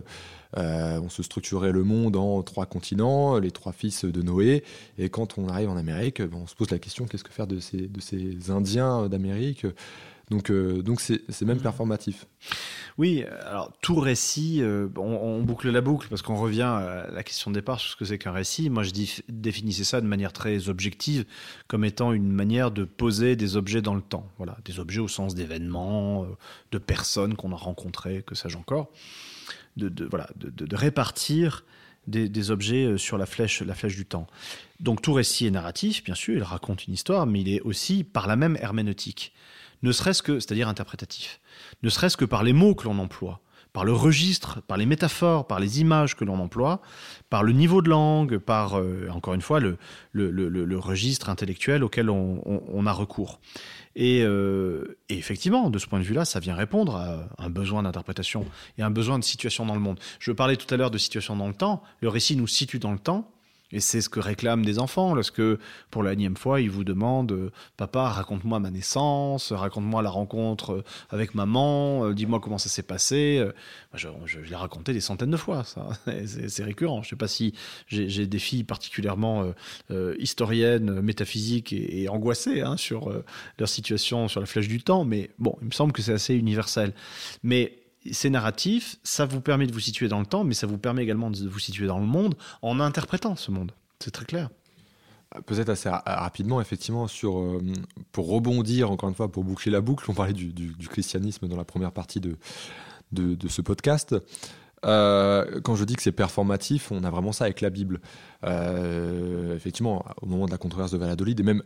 on se structurait le monde en trois continents, les trois fils de Noé. Et quand on arrive en Amérique, on se pose la question qu'est-ce que faire de ces Indiens d'Amérique? Donc, euh, donc c'est, même mmh. performatif. Oui, alors tout récit, euh, on, boucle la boucle parce qu'on revient à la question de départ sur ce que c'est qu'un récit. Moi, je définissais ça de manière très objective comme étant une manière de poser des objets dans le temps. Voilà, des objets au sens d'événements, euh, de personnes qu'on a rencontrées, que sais-je encore. De, voilà, de, répartir des, objets sur la flèche, la flèche du temps. Donc tout récit est narratif, bien sûr, il raconte une histoire, mais il est aussi par la même herméneutique ne serait-ce que, c'est-à-dire interprétatif, ne serait-ce que par les mots que l'on emploie, par le registre, par les métaphores, par les images que l'on emploie, par le niveau de langue, par, euh, encore une fois, le, registre intellectuel auquel on, a recours. Euh, et, effectivement, de ce point de vue-là, ça vient répondre à un besoin d'interprétation et un besoin de situation dans le monde. Je parlais tout à l'heure de situation dans le temps. Le récit nous situe dans le temps. Et c'est ce que réclament des enfants lorsque, pour la énième fois, ils vous demandent euh, Papa, raconte-moi ma naissance, raconte-moi la rencontre euh, avec maman, euh, dis-moi comment ça s'est passé. Je, l'ai raconté des centaines de fois, ça. C'est récurrent. Je ne sais pas si j'ai des filles particulièrement historiennes, métaphysiques et, angoissées hein, sur leur situation sur la flèche du temps, mais bon, il me semble que c'est assez universel. Mais c'est narratif, ça vous permet de vous situer dans le temps, mais ça vous permet également de vous situer dans le monde en interprétant ce monde. C'est très clair. Peut-être assez rapidement, effectivement, sur, euh, pour rebondir, encore une fois, pour boucler la boucle, on parlait du, christianisme dans la première partie de, ce podcast. Euh, quand je dis que c'est performatif, on a vraiment ça avec la Bible. Euh, effectivement, au moment de la controverse de Valladolid, et même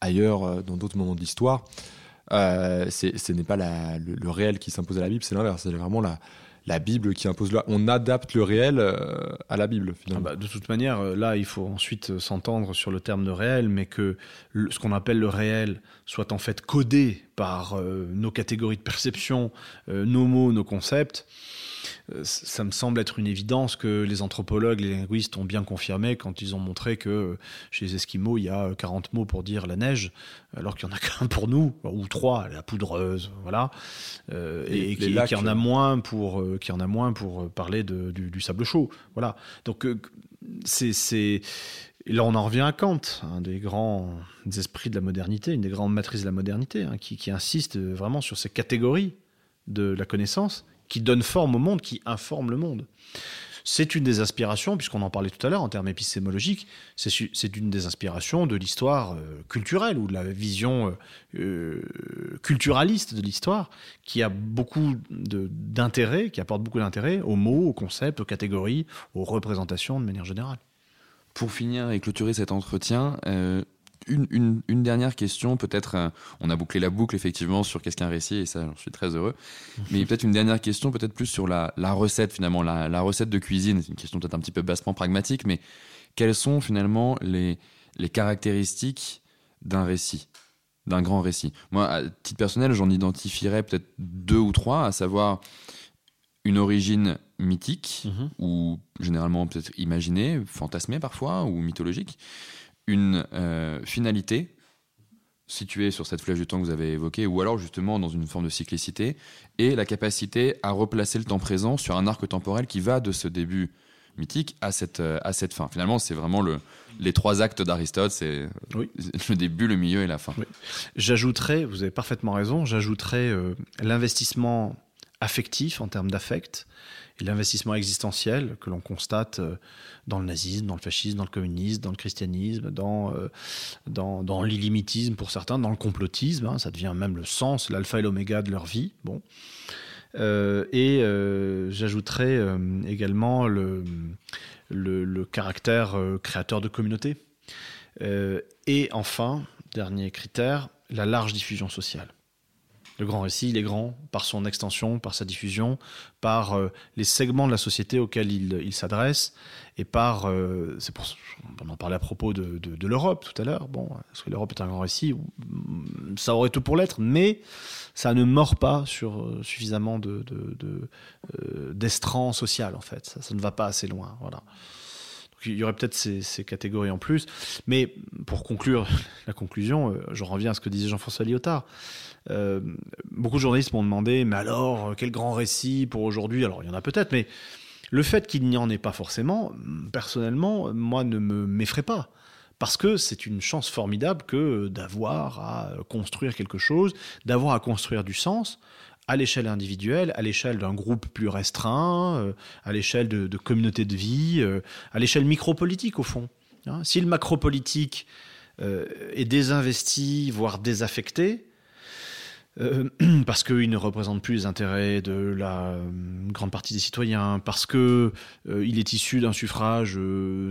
ailleurs, dans d'autres moments de l'histoire, euh, ce n'est pas le, réel qui s'impose à la Bible, c'est l'inverse. C'est vraiment la, la Bible qui impose là. On adapte le réel euh, à la Bible, finalement. Ah bah, de toute manière, euh, là, il faut ensuite s'entendre sur le terme de réel, mais que ce qu'on appelle le réel soit en fait codé par nos catégories de perception, nos mots, nos concepts, ça me semble être une évidence que les anthropologues, les linguistes ont bien confirmé quand ils ont montré que chez les Esquimaux, il y a 40 mots pour dire la neige, alors qu'il n'y en a qu'un pour nous, ou trois, la poudreuse, voilà, et, qu'il y en a moins pour, en a moins pour parler de, du, sable chaud, voilà. Donc c'est et là, on en revient à Kant, un des grands esprits de la modernité, une des grandes matrices de la modernité, hein, qui, insiste vraiment sur ces catégories de la connaissance qui donnent forme au monde, qui informent le monde. C'est une des aspirations, puisqu'on en parlait tout à l'heure en termes épistémologiques, c'est une des inspirations de l'histoire euh, culturelle ou de la vision euh, euh, culturaliste de l'histoire, qui a beaucoup d'intérêt, qui apporte beaucoup d'intérêt aux mots, aux concepts, aux catégories, aux représentations de manière générale. Pour finir et clôturer cet entretien, euh, une, dernière question, peut-être, euh, on a bouclé la boucle effectivement sur qu'est-ce qu'un récit, et ça, je suis très heureux. Mais peut-être une dernière question, peut-être plus sur la, recette finalement, la, recette de cuisine. C'est une question peut-être un petit peu bassement pragmatique, mais quelles sont finalement les, les caractéristiques d'un récit d'un grand récit? Moi, à titre personnel, j'en identifierais peut-être deux ou trois, à savoir une origine mythique, mhm. ou généralement peut-être imaginée, fantasmée parfois, ou mythologique, une euh, finalité située sur cette flèche du temps que vous avez évoquée, ou alors justement dans une forme de cyclicité, et la capacité à replacer le temps présent sur un arc temporel qui va de ce début mythique à cette, euh, à cette fin. Finalement, c'est vraiment le, les trois actes d'Aristote, c'est le début, le milieu et la fin. J'ajouterais, vous avez parfaitement raison, j'ajouterais euh, l'investissement affectif en termes d'affect, et l'investissement existentiel que l'on constate euh, dans le nazisme, dans le fascisme, dans le communisme, dans le christianisme, dans, euh, l'illimitisme pour certains, dans le complotisme, hein, ça devient même le sens, l'alpha et l'oméga de leur vie. Bon. Euh, et j'ajouterais également le, le, le caractère créateur de communauté. et enfin, dernier critère, la large diffusion sociale. Le grand récit, il est grand par son extension, par sa diffusion, par euh, les segments de la société auxquels il, s'adresse, et par, euh, pour, on en parlait à propos de, l'Europe tout à l'heure. Bon, est-ce que l'Europe est un grand récit Ça aurait tout pour l'être, mais ça ne mord pas sur euh, suffisamment de, social en fait. Ça, ne va pas assez loin, voilà. Il y aurait peut-être ces, catégories en plus. Mais pour conclure la conclusion, je reviens à ce que disait Jean-François Lyotard. Euh, beaucoup de journalistes m'ont demandé, mais alors, quel grand récit pour aujourd'hui? Alors, il y en a peut-être, mais le fait qu'il n'y en ait pas forcément, personnellement, moi, ne me m'effraie pas. Parce que c'est une chance formidable que d'avoir à construire quelque chose, d'avoir à construire du sens à l'échelle individuelle, à l'échelle d'un groupe plus restreint, euh, à l'échelle de, communautés de vie, euh, à l'échelle micropolitique au fond. Hein. si le macropolitique est désinvesti, voire désaffecté, euh, parce qu'il ne représente plus les intérêts de la euh, grande partie des citoyens, parce que euh, il est issu d'un suffrage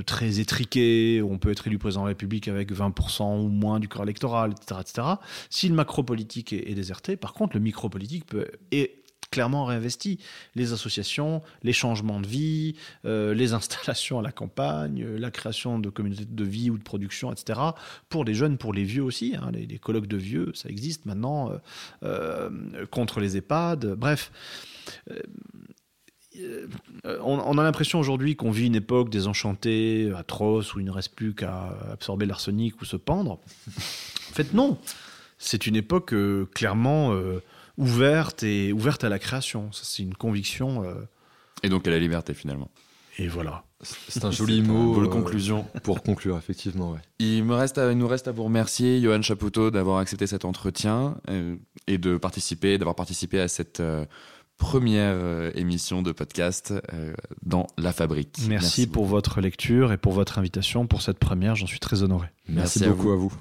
très étriqué, on peut être élu président de la République avec 20% ou moins du corps électoral, etc., etc. Si le macro-politique est, est, déserté, par contre, le micro-politique peut, est clairement réinvesti. Les associations, les changements de vie, euh, les installations à la campagne, euh, la création de communautés de vie ou de production, etc. Pour les jeunes, pour les vieux aussi. Hein, les, colloques de vieux, ça existe maintenant euh, contre les EHPAD. Bref. On, a l'impression aujourd'hui qu'on vit une époque désenchantée, atroce, où il ne reste plus qu'à absorber l'arsenic ou se pendre. En fait, non. C'est une époque clairement ouverte et ouverte à la création. c'est une conviction. Euh, et donc à la liberté finalement. Et voilà. C'est un joli mot. de euh, conclusion. Pour conclure, effectivement. Ouais. Il, me reste à, nous reste à vous remercier, Johan Chapoutot, d'avoir accepté cet entretien euh, et de participer, d'avoir participé à cette première émission de podcast dans La Fabrique. Merci, pour votre lecture et pour votre invitation pour cette première. J'en suis très honoré. Merci, beaucoup à vous.